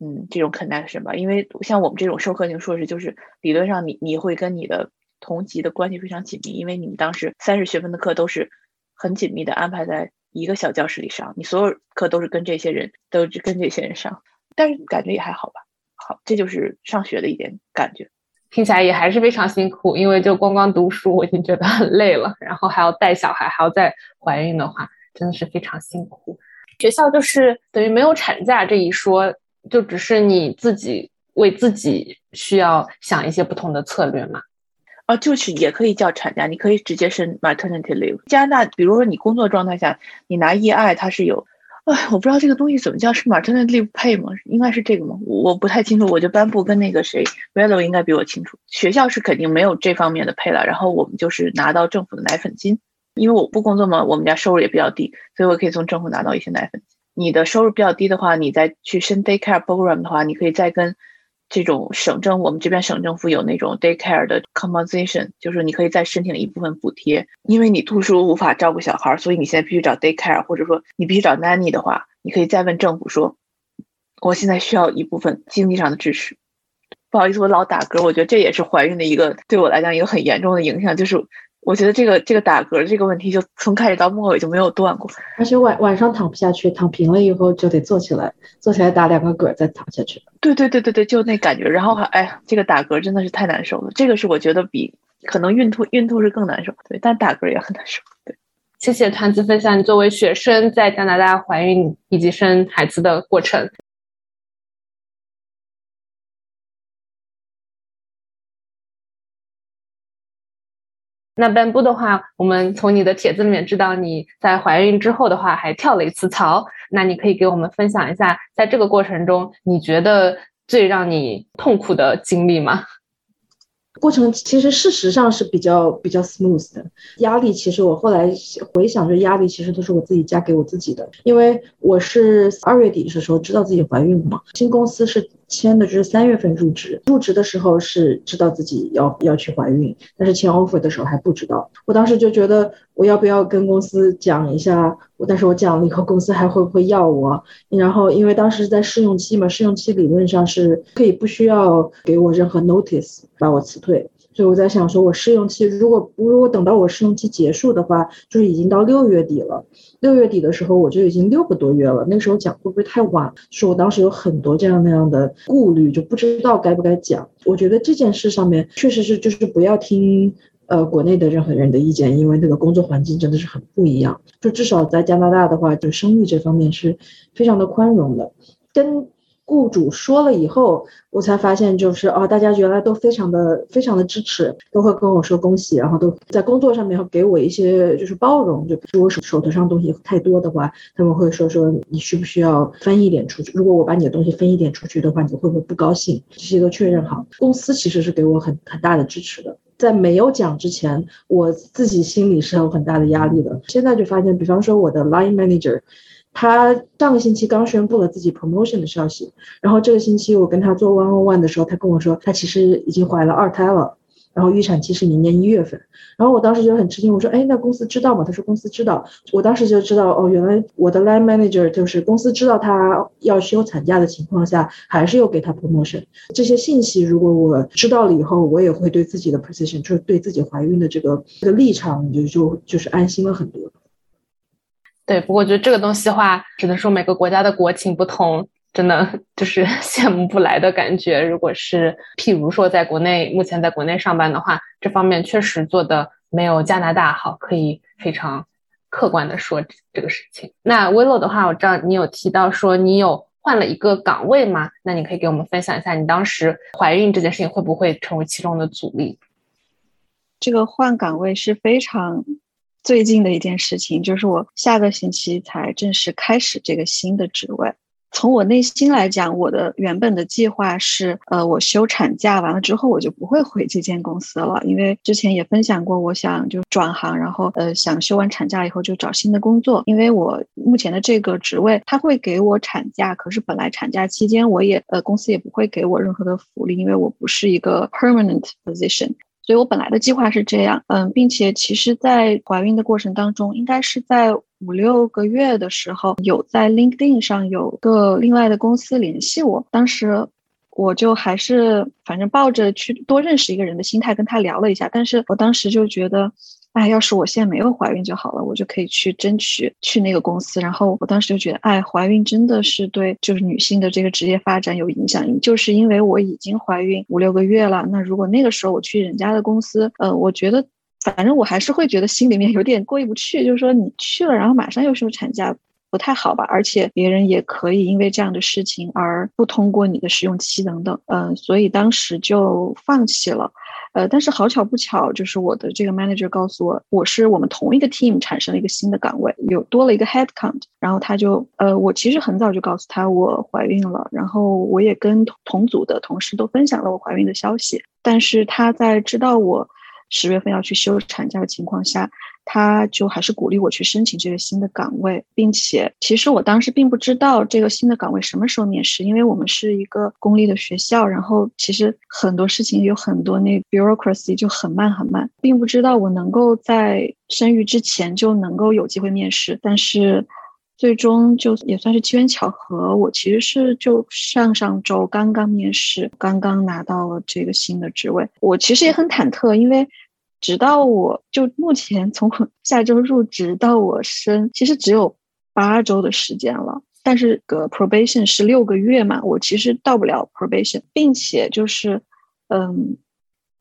嗯，这种 connection 吧。因为像我们这种授课型硕士，就是理论上你你会跟你的同级的关系非常紧密，因为你们当时三十学分的课都是很紧密的安排在。一个小教室里上，你所有课都是跟这些人，都是跟这些人上，但是感觉也还好吧。好，这就是上学的一点感觉。听起来也还是非常辛苦，因为就光光读书我已经觉得很累了，然后还要带小孩，还要再怀孕的话，真的是非常辛苦。学校就是等于没有产假这一说，就只是你自己为自己需要想一些不同的策略嘛。啊，就是也可以叫产假，你可以直接申 maternity leave。加拿大，比如说你工作状态下，你拿 EI，它是有，哎，我不知道这个东西怎么叫，是 maternity leave pay 吗？应该是这个吗？我不太清楚。我就颁布跟那个谁 v e l o 应该比我清楚。学校是肯定没有这方面的配了，然后我们就是拿到政府的奶粉金，因为我不工作嘛，我们家收入也比较低，所以我可以从政府拿到一些奶粉金。你的收入比较低的话，你再去申 daycare program 的话，你可以再跟。这种省政，我们这边省政府有那种 daycare 的 compensation，就是你可以再申请一部分补贴，因为你读书无法照顾小孩，所以你现在必须找 daycare，或者说你必须找 nanny 的话，你可以再问政府说，我现在需要一部分经济上的支持。不好意思，我老打嗝，我觉得这也是怀孕的一个对我来讲一个很严重的影响，就是。我觉得这个这个打嗝这个问题，就从开始到末尾就没有断过。而且晚晚上躺不下去，躺平了以后就得坐起来，坐起来打两个嗝再躺下去。对对对对对，就那感觉。然后还哎呀，这个打嗝真的是太难受了。这个是我觉得比可能孕吐孕吐是更难受，对，但打嗝也很难受。对，谢谢团子分享你作为学生在加拿大怀孕以及生孩子的过程。那半步的话，我们从你的帖子里面知道你在怀孕之后的话还跳了一次槽。那你可以给我们分享一下，在这个过程中你觉得最让你痛苦的经历吗？过程其实事实上是比较比较 smooth 的，压力其实我后来回想，这压力其实都是我自己加给我自己的，因为我是二月底的时候知道自己怀孕了嘛，新公司是。签的就是三月份入职，入职的时候是知道自己要要去怀孕，但是签 offer 的时候还不知道。我当时就觉得我要不要跟公司讲一下，但是我讲了以后，公司还会不会要我？然后因为当时在试用期嘛，试用期理论上是可以不需要给我任何 notice 把我辞退。所以我在想，说我试用期如果如果等到我试用期结束的话，就是已经到六月底了。六月底的时候，我就已经六个多月了。那时候讲会不会太晚？说我当时有很多这样那样的顾虑，就不知道该不该讲。我觉得这件事上面确实是，就是不要听呃国内的任何人的意见，因为那个工作环境真的是很不一样。就至少在加拿大的话，就生育这方面是非常的宽容的，跟。雇主说了以后，我才发现就是哦，大家原来都非常的非常的支持，都会跟我说恭喜，然后都在工作上面会给我一些就是包容。就比如我手手头上东西太多的话，他们会说说你需不需要分一点出去？如果我把你的东西分一点出去的话，你会不会不高兴？这些都确认好。公司其实是给我很很大的支持的，在没有讲之前，我自己心里是有很大的压力的。现在就发现，比方说我的 line manager。他上个星期刚宣布了自己 promotion 的消息，然后这个星期我跟他做 one on one 的时候，他跟我说他其实已经怀了二胎了，然后预产期是明年一月份。然后我当时就很吃惊，我说：“哎，那公司知道吗？”他说：“公司知道。”我当时就知道，哦，原来我的 line manager 就是公司知道他要休产假的情况下，还是有给他 promotion。这些信息如果我知道了以后，我也会对自己的 position，就是对自己怀孕的这个这个立场，就就就是安心了很多。对，不过我觉得这个东西的话，只能说每个国家的国情不同，真的 就是 羡慕不来的感觉。如果是譬如说在国内，目前在国内上班的话，这方面确实做的没有加拿大好，可以非常客观的说这个事情。那 Willow 的话，我知道你有提到说你有换了一个岗位吗？那你可以给我们分享一下，你当时怀孕这件事情会不会成为其中的阻力？这个换岗位是非常。最近的一件事情就是我下个星期才正式开始这个新的职位。从我内心来讲，我的原本的计划是，呃，我休产假完了之后，我就不会回这间公司了。因为之前也分享过，我想就转行，然后呃，想休完产假以后就找新的工作。因为我目前的这个职位，他会给我产假，可是本来产假期间我也呃，公司也不会给我任何的福利，因为我不是一个 permanent position。所以我本来的计划是这样，嗯，并且其实，在怀孕的过程当中，应该是在五六个月的时候，有在 LinkedIn 上有个另外的公司联系我，当时我就还是反正抱着去多认识一个人的心态跟他聊了一下，但是我当时就觉得。哎，要是我现在没有怀孕就好了，我就可以去争取去那个公司。然后我当时就觉得，哎，怀孕真的是对就是女性的这个职业发展有影响。就是因为我已经怀孕五六个月了，那如果那个时候我去人家的公司，呃，我觉得反正我还是会觉得心里面有点过意不去。就是说你去了，然后马上又休产假，不太好吧？而且别人也可以因为这样的事情而不通过你的试用期等等。嗯，所以当时就放弃了。呃，但是好巧不巧，就是我的这个 manager 告诉我，我是我们同一个 team 产生了一个新的岗位，有多了一个 head count。然后他就，呃，我其实很早就告诉他我怀孕了，然后我也跟同组的同事都分享了我怀孕的消息。但是他在知道我十月份要去休产假的情况下。他就还是鼓励我去申请这个新的岗位，并且其实我当时并不知道这个新的岗位什么时候面试，因为我们是一个公立的学校，然后其实很多事情有很多那 bureaucracy 就很慢很慢，并不知道我能够在生育之前就能够有机会面试。但是最终就也算是机缘巧合，我其实是就上上周刚刚面试，刚刚拿到了这个新的职位。我其实也很忐忑，因为。直到我就目前从 下周入职到我生，其实只有八周的时间了。但是个 probation 是六个月嘛，我其实到不了 probation，并且就是，嗯。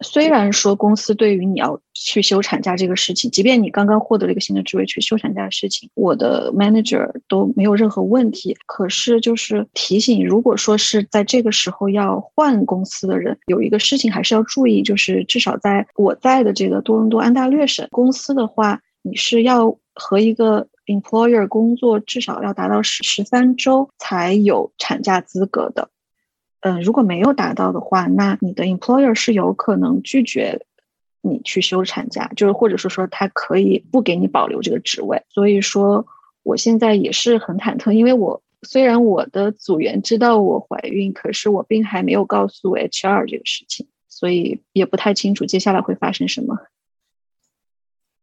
虽然说公司对于你要去休产假这个事情，即便你刚刚获得了一个新的职位去休产假的事情，我的 manager 都没有任何问题。可是就是提醒，如果说是在这个时候要换公司的人，有一个事情还是要注意，就是至少在我在的这个多伦多安大略省公司的话，你是要和一个 employer 工作至少要达到十十三周才有产假资格的。嗯，如果没有达到的话，那你的 employer 是有可能拒绝你去休产假，就是或者说说他可以不给你保留这个职位。所以说，我现在也是很忐忑，因为我虽然我的组员知道我怀孕，可是我并还没有告诉 HR 这个事情，所以也不太清楚接下来会发生什么。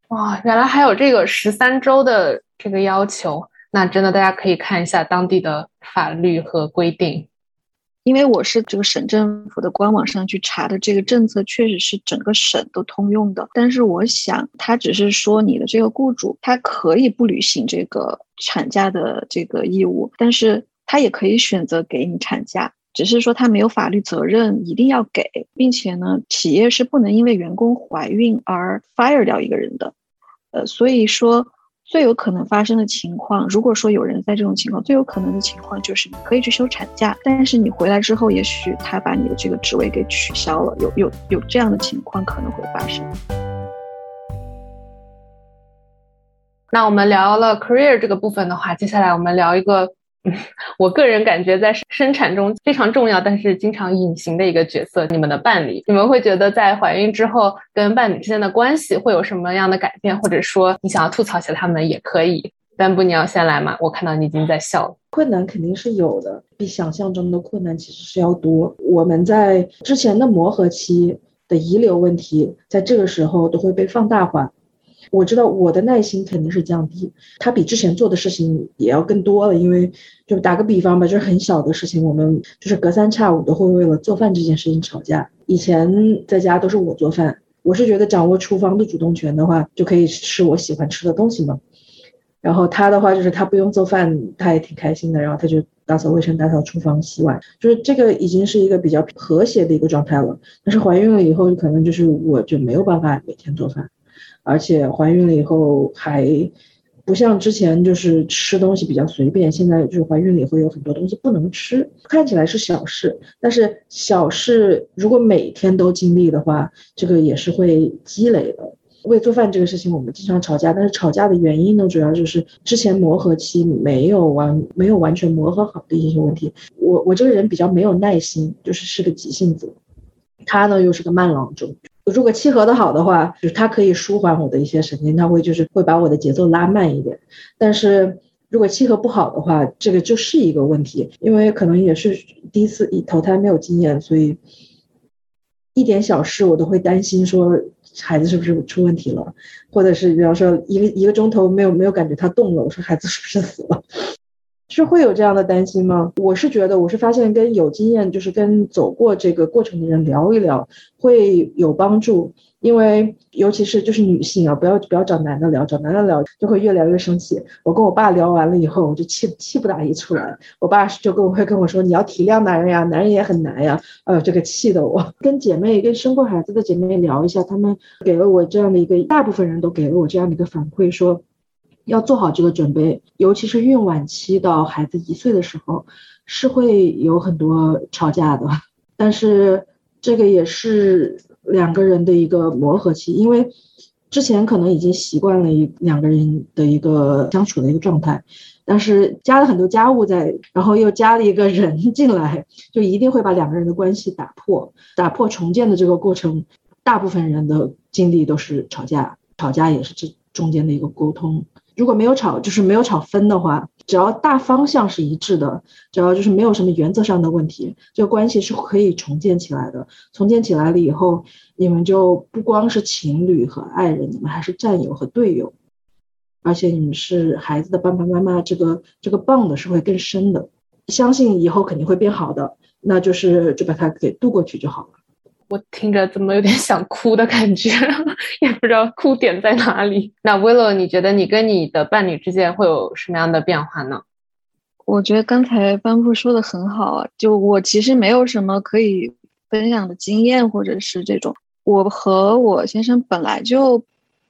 哇，原来还有这个十三周的这个要求，那真的大家可以看一下当地的法律和规定。因为我是这个省政府的官网上去查的，这个政策确实是整个省都通用的。但是我想，他只是说你的这个雇主他可以不履行这个产假的这个义务，但是他也可以选择给你产假，只是说他没有法律责任一定要给，并且呢，企业是不能因为员工怀孕而 fire 掉一个人的。呃，所以说。最有可能发生的情况，如果说有人在这种情况，最有可能的情况就是你可以去休产假，但是你回来之后，也许他把你的这个职位给取消了，有有有这样的情况可能会发生。那我们聊了 career 这个部分的话，接下来我们聊一个。我个人感觉，在生产中非常重要，但是经常隐形的一个角色，你们的伴侣。你们会觉得在怀孕之后跟伴侣之间的关系会有什么样的改变，或者说你想要吐槽一下他们也可以。但不，你要先来嘛？我看到你已经在笑了。困难肯定是有的，比想象中的困难其实是要多。我们在之前的磨合期的遗留问题，在这个时候都会被放大化。我知道我的耐心肯定是降低，他比之前做的事情也要更多了。因为就打个比方吧，就是很小的事情，我们就是隔三差五都会为了做饭这件事情吵架。以前在家都是我做饭，我是觉得掌握厨房的主动权的话，就可以吃我喜欢吃的东西嘛。然后他的话就是他不用做饭，他也挺开心的。然后他就打扫卫生、打扫厨房、洗碗，就是这个已经是一个比较和谐的一个状态了。但是怀孕了以后，可能就是我就没有办法每天做饭。而且怀孕了以后还不像之前就是吃东西比较随便，现在就是怀孕了以后有很多东西不能吃。看起来是小事，但是小事如果每天都经历的话，这个也是会积累的。为做饭这个事情，我们经常吵架，但是吵架的原因呢，主要就是之前磨合期没有完没有完全磨合好的一些问题。我我这个人比较没有耐心，就是是个急性子，他呢又是个慢郎中。如果契合的好的话，就是它可以舒缓我的一些神经，它会就是会把我的节奏拉慢一点。但是如果契合不好的话，这个就是一个问题，因为可能也是第一次投胎没有经验，所以一点小事我都会担心说孩子是不是出问题了，或者是比方说一个一个钟头没有没有感觉他动了，我说孩子是不是死了。是会有这样的担心吗？我是觉得，我是发现跟有经验，就是跟走过这个过程的人聊一聊，会有帮助。因为尤其是就是女性啊，不要不要找男的聊，找男的聊就会越聊越生气。我跟我爸聊完了以后，我就气气不打一处来。我爸就跟我会跟我说：“你要体谅男人呀，男人也很难呀。”呃，这个气的我，跟姐妹跟生过孩子的姐妹聊一下，她们给了我这样的一个，大部分人都给了我这样的一个反馈，说。要做好这个准备，尤其是孕晚期到孩子一岁的时候，是会有很多吵架的。但是这个也是两个人的一个磨合期，因为之前可能已经习惯了一两个人的一个相处的一个状态，但是加了很多家务在，然后又加了一个人 进来，就一定会把两个人的关系打破。打破重建的这个过程，大部分人的经历都是吵架，吵架也是这中间的一个沟通。如果没有吵，就是没有吵分的话，只要大方向是一致的，只要就是没有什么原则上的问题，这个关系是可以重建起来的。重建起来了以后，你们就不光是情侣和爱人，你们还是战友和队友，而且你们是孩子的爸爸妈妈，这个这个 bond 是会更深的。相信以后肯定会变好的，那就是就把它给渡过去就好了。我听着怎么有点想哭的感觉，也不知道哭点在哪里。那 Willow，你觉得你跟你的伴侣之间会有什么样的变化呢？我觉得刚才班布说的很好啊，就我其实没有什么可以分享的经验，或者是这种，我和我先生本来就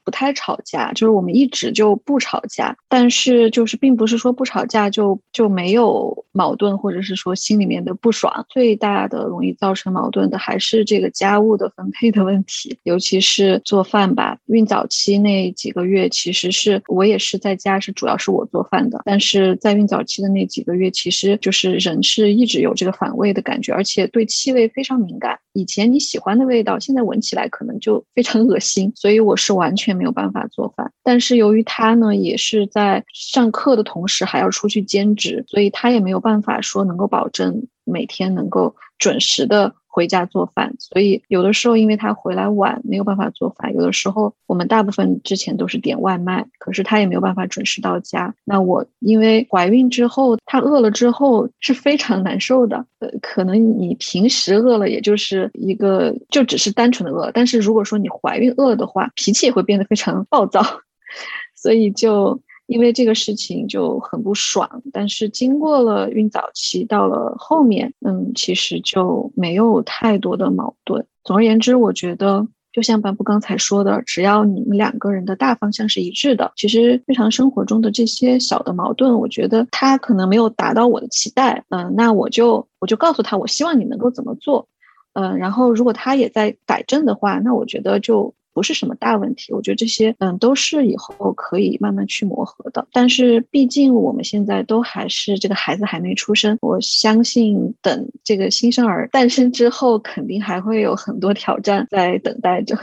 不太吵架，就是我们一直就不吵架。但是就是并不是说不吵架就就没有矛盾，或者是说心里面的不爽。最大的容易造成矛盾的还是这个家务的分配的问题，尤其是做饭吧。孕早期那几个月，其实是我也是在家，是主要是我做饭的。但是在孕早期的那几个月，其实就是人是一直有这个反胃的感觉，而且对气味非常敏感。以前你喜欢的味道，现在闻起来可能就非常恶心，所以我是完全没有办法做饭。但是由于他呢，也是在上课的同时还要出去兼职，所以他也没有办法说能够保证每天能够准时的。回家做饭，所以有的时候因为他回来晚，没有办法做饭。有的时候我们大部分之前都是点外卖，可是他也没有办法准时到家。那我因为怀孕之后，他饿了之后是非常难受的。呃，可能你平时饿了，也就是一个就只是单纯的饿，但是如果说你怀孕饿的话，脾气也会变得非常暴躁，所以就。因为这个事情就很不爽，但是经过了孕早期，到了后面，嗯，其实就没有太多的矛盾。总而言之，我觉得就像班布刚才说的，只要你们两个人的大方向是一致的，其实日常生活中的这些小的矛盾，我觉得他可能没有达到我的期待，嗯，那我就我就告诉他，我希望你能够怎么做，嗯，然后如果他也在改正的话，那我觉得就。不是什么大问题，我觉得这些嗯都是以后可以慢慢去磨合的。但是毕竟我们现在都还是这个孩子还没出生，我相信等这个新生儿诞生之后，肯定还会有很多挑战在等待着。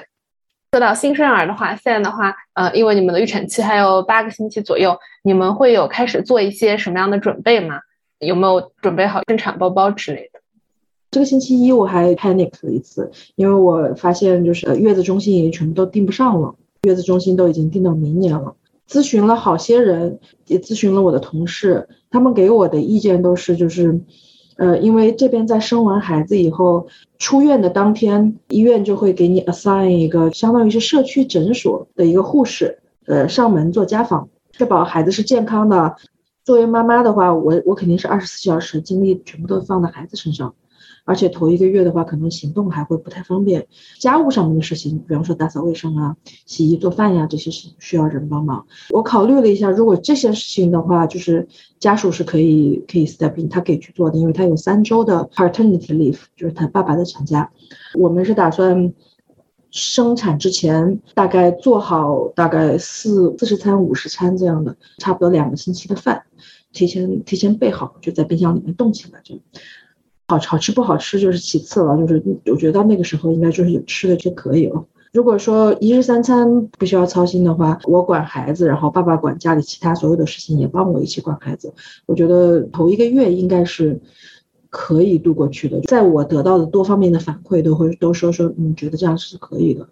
说到新生儿的话，现在的话，呃，因为你们的预产期还有八个星期左右，你们会有开始做一些什么样的准备吗？有没有准备好生产包包之类的？这个星期一我还 panic 了一次，因为我发现就是月子中心已经全部都订不上了，月子中心都已经订到明年了。咨询了好些人，也咨询了我的同事，他们给我的意见都是就是，呃，因为这边在生完孩子以后，出院的当天，医院就会给你 assign 一个相当于是社区诊所的一个护士，呃，上门做家访，确保孩子是健康的。作为妈妈的话，我我肯定是二十四小时精力全部都放在孩子身上。而且头一个月的话，可能行动还会不太方便，家务上面的事情，比方说打扫卫生啊、洗衣做饭呀，这些是需要人帮忙。我考虑了一下，如果这些事情的话，就是家属是可以可以 step in，他可以去做的，因为他有三周的 paternity leave，就是他爸爸的产假。我们是打算生产之前大概做好大概四四十餐、五十餐这样的，差不多两个星期的饭，提前提前备好，就在冰箱里面冻起来就。好好吃不好吃就是其次了，就是我觉得到那个时候应该就是有吃的就可以了。如果说一日三餐不需要操心的话，我管孩子，然后爸爸管家里其他所有的事情，也帮我一起管孩子。我觉得头一个月应该是可以度过去的。在我得到的多方面的反馈，都会都说说，嗯，觉得这样是可以的。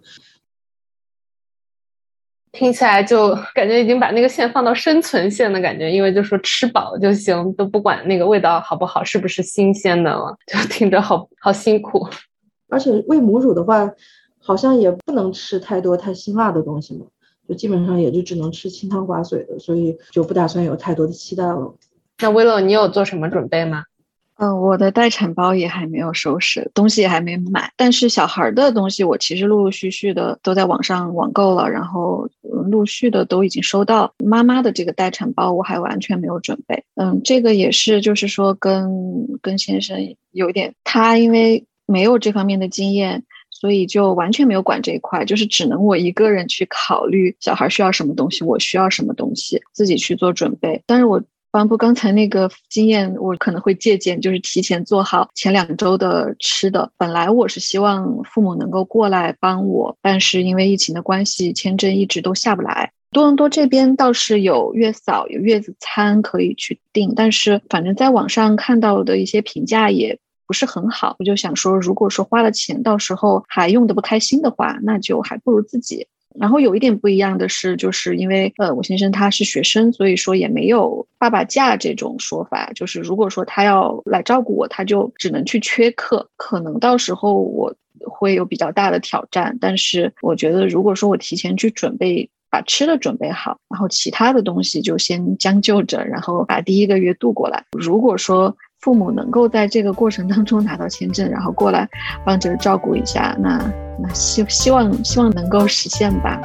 听起来就感觉已经把那个线放到生存线的感觉，因为就说吃饱就行，都不管那个味道好不好，是不是新鲜的了，就听着好好辛苦。而且喂母乳的话，好像也不能吃太多太辛辣的东西嘛，就基本上也就只能吃清汤寡水的，所以就不打算有太多的期待了。那威乐，你有做什么准备吗？嗯，我的待产包也还没有收拾，东西也还没买。但是小孩的东西，我其实陆陆续续的都在网上网购了，然后陆续的都已经收到。妈妈的这个待产包，我还完全没有准备。嗯，这个也是，就是说跟跟先生有点，他因为没有这方面的经验，所以就完全没有管这一块，就是只能我一个人去考虑小孩需要什么东西，我需要什么东西，自己去做准备。但是我。颁布刚才那个经验，我可能会借鉴，就是提前做好前两周的吃的。本来我是希望父母能够过来帮我，但是因为疫情的关系，签证一直都下不来。多伦多这边倒是有月嫂、有月子餐可以去订，但是反正在网上看到的一些评价也不是很好。我就想说，如果说花了钱，到时候还用的不开心的话，那就还不如自己。然后有一点不一样的是，就是因为呃，我先生他是学生，所以说也没有爸爸假这种说法。就是如果说他要来照顾我，他就只能去缺课，可能到时候我会有比较大的挑战。但是我觉得，如果说我提前去准备，把吃的准备好，然后其他的东西就先将就着，然后把第一个月度过来。如果说父母能够在这个过程当中拿到签证然后过来帮着照顾一下那那希希望希望能够实现吧。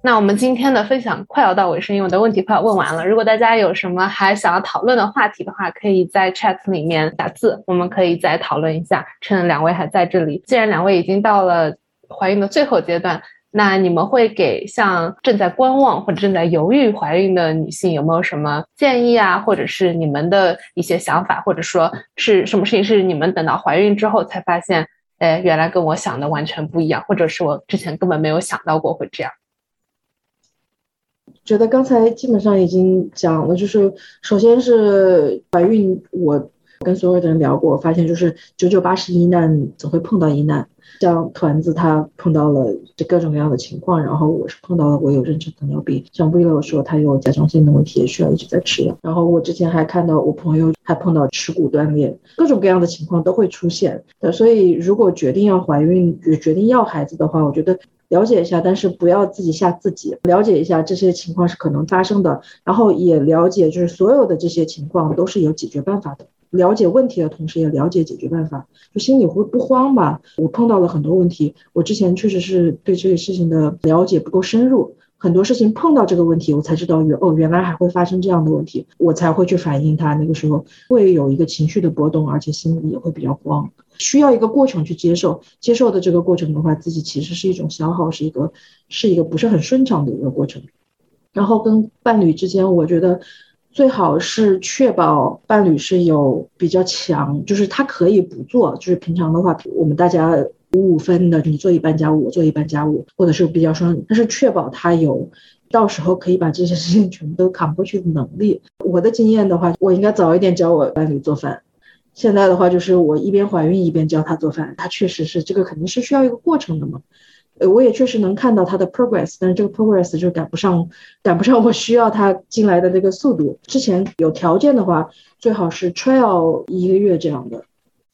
那我们今天的分享快要到尾声因为我的问题快要问完了如果大家有什么还想要讨论的话题的话可以在 chat 里面打字我们可以再讨论一下。趁两位还在这里既然两位已经到了怀孕的最后阶段那你们会给像正在观望或者正在犹豫怀孕的女性有没有什么建议啊？或者是你们的一些想法，或者说是什么事情是你们等到怀孕之后才发现，哎，原来跟我想的完全不一样，或者是我之前根本没有想到过会这样。觉得刚才基本上已经讲了，就是首先是怀孕，我跟所有的人聊过，发现就是九九八十一难总会碰到一难。像团子他碰到了这各种各样的情况，然后我是碰到了我有妊娠糖尿病，像 Willow 说他有甲状腺的问题，也需要一直在吃药。然后我之前还看到我朋友还碰到耻骨断裂，各种各样的情况都会出现。所以如果决定要怀孕，决定要孩子的话，我觉得。了解一下，但是不要自己吓自己。了解一下这些情况是可能发生的，然后也了解，就是所有的这些情况都是有解决办法的。了解问题的同时，也了解解决办法，就心里会不慌吧。我碰到了很多问题，我之前确实是对这个事情的了解不够深入，很多事情碰到这个问题，我才知道原哦原来还会发生这样的问题，我才会去反映它。那个时候会有一个情绪的波动，而且心里也会比较慌。需要一个过程去接受，接受的这个过程的话，自己其实是一种消耗，是一个是一个不是很顺畅的一个过程。然后跟伴侣之间，我觉得最好是确保伴侣是有比较强，就是他可以不做，就是平常的话，我们大家五五分的，你做一半家务，我做一半家务，或者是比较双，但是确保他有到时候可以把这些事情全部都扛过去的能力。我的经验的话，我应该早一点教我伴侣做饭。现在的话，就是我一边怀孕一边教他做饭，他确实是这个肯定是需要一个过程的嘛。呃，我也确实能看到他的 progress，但是这个 progress 就赶不上，赶不上我需要他进来的那个速度。之前有条件的话，最好是 trial 一个月这样的。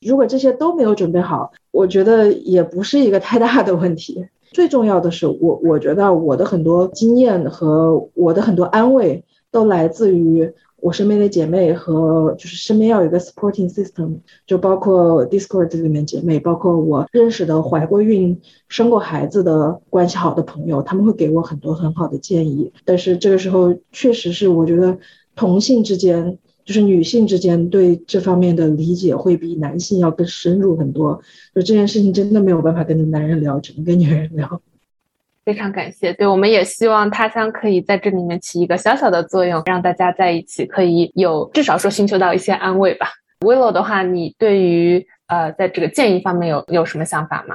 如果这些都没有准备好，我觉得也不是一个太大的问题。最重要的是，我我觉得我的很多经验和我的很多安慰都来自于。我身边的姐妹和就是身边要有一个 supporting system，就包括 Discord 里面姐妹，包括我认识的怀过孕、生过孩子的关系好的朋友，他们会给我很多很好的建议。但是这个时候确实是我觉得同性之间，就是女性之间对这方面的理解会比男性要更深入很多。就这件事情真的没有办法跟男人聊，只能跟女人聊。非常感谢，对，我们也希望他乡可以在这里面起一个小小的作用，让大家在一起可以有至少说寻求到一些安慰吧。Willow 的话，你对于呃在这个建议方面有有什么想法吗？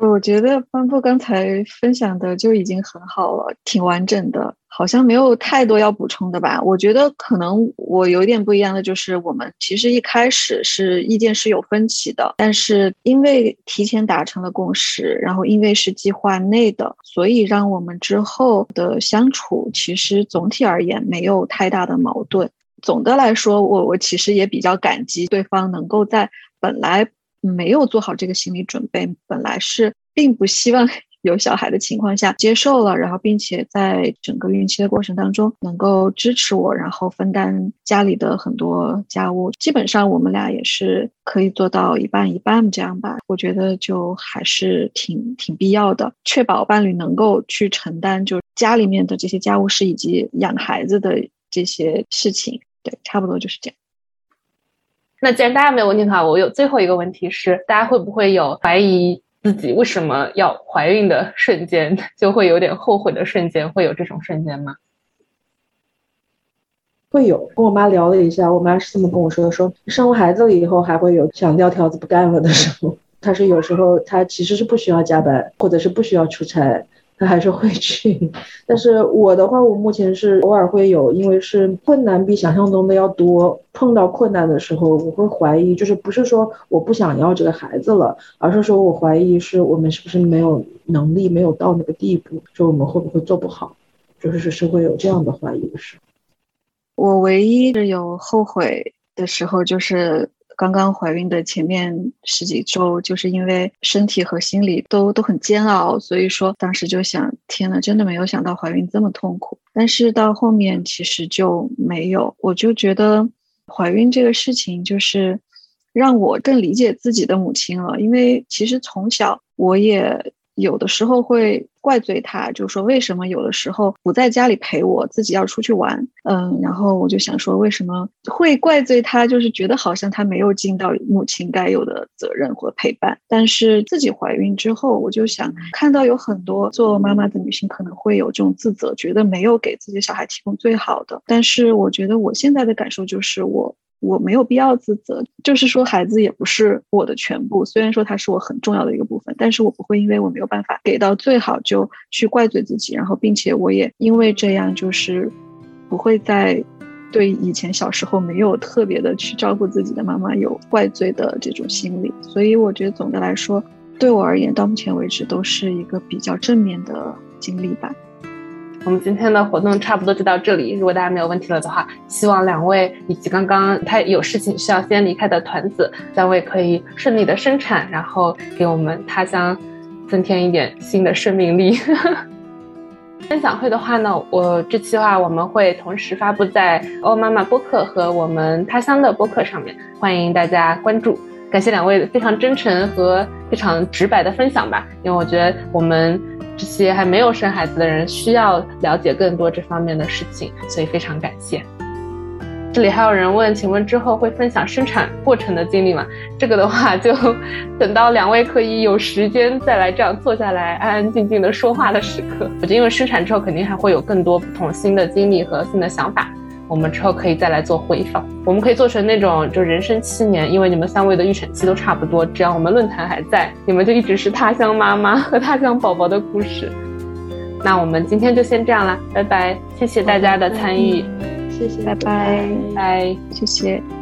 我觉得帆布刚才分享的就已经很好了，挺完整的，好像没有太多要补充的吧。我觉得可能我有点不一样的就是，我们其实一开始是意见是有分歧的，但是因为提前达成了共识，然后因为是计划内的，所以让我们之后的相处其实总体而言没有太大的矛盾。总的来说，我我其实也比较感激对方能够在本来。没有做好这个心理准备，本来是并不希望 有小孩的情况下接受了，然后并且在整个孕期的过程当中能够支持我，然后分担家里的很多家务。基本上我们俩也是可以做到一半一半这样吧。我觉得就还是挺挺必要的，确保伴侣能够去承担就家里面的这些家务事以及养孩子的这些事情。对，差不多就是这样。那既然大家没有问题的话，我有最后一个问题是：大家会不会有怀疑自己为什么要怀孕的瞬间，就会有点后悔的瞬间？会有这种瞬间吗？会有。跟我妈聊了一下，我妈是这么跟我说的：说生完孩子了以后，还会有想撂挑子不干了的时候。她说有时候她其实是不需要加班，或者是不需要出差。他还是会去，但是我的话，我目前是偶尔会有，因为是困难比想象中的要多。碰到困难的时候，我会怀疑，就是不是说我不想要这个孩子了，而是说我怀疑是我们是不是没有能力，没有到那个地步，就我们会不会做不好，就是是会有这样的怀疑的时候。我唯一是有后悔的时候，就是。刚刚怀孕的前面十几周，就是因为身体和心理都都很煎熬，所以说当时就想，天呐，真的没有想到怀孕这么痛苦。但是到后面其实就没有，我就觉得怀孕这个事情就是让我更理解自己的母亲了，因为其实从小我也有的时候会怪罪他，就说为什么有的时候不在家里陪我，自己要出去玩。嗯，然后我就想说，为什么会怪罪他？就是觉得好像他没有尽到母亲该有的责任或陪伴。但是自己怀孕之后，我就想看到有很多做妈妈的女性可能会有这种自责，觉得没有给自己小孩提供最好的。但是我觉得我现在的感受就是我。我没有必要自责，就是说孩子也不是我的全部，虽然说他是我很重要的一个部分，但是我不会因为我没有办法给到最好就去怪罪自己，然后并且我也因为这样就是不会再对以前小时候没有特别的去照顾自己的妈妈有怪罪的这种心理，所以我觉得总的来说，对我而言到目前为止都是一个比较正面的经历吧。我们今天的活动差不多就到这里。如果大家没有问题了的话，希望两位以及刚刚他有事情需要先离开的团子，两位可以顺利的生产，然后给我们他乡增添一点新的生命力。分享会的话呢，我这期的话我们会同时发布在欧妈妈播客和我们他乡的播客上面，欢迎大家关注。感谢两位非常真诚和非常直白的分享吧，因为我觉得我们。这些还没有生孩子的人需要了解更多这方面的事情，所以非常感谢。这里还有人问，请问之后会分享生产过程的经历吗？这个的话，就 等到两位可以有时间再来这样坐下来安安静静的说话的时刻。我觉得因为生产之后肯定还会有更多不同新的经历和新的想法。我们之后可以再来做回访，我们可以做成那种就人生七年，因为你们三位的预产期都差不多，只要我们论坛还在，你们就一直是他乡妈妈和他乡宝宝的故事。那我们今天就先这样啦，拜拜，谢谢大家的参与，谢谢，拜。拜，拜，谢谢。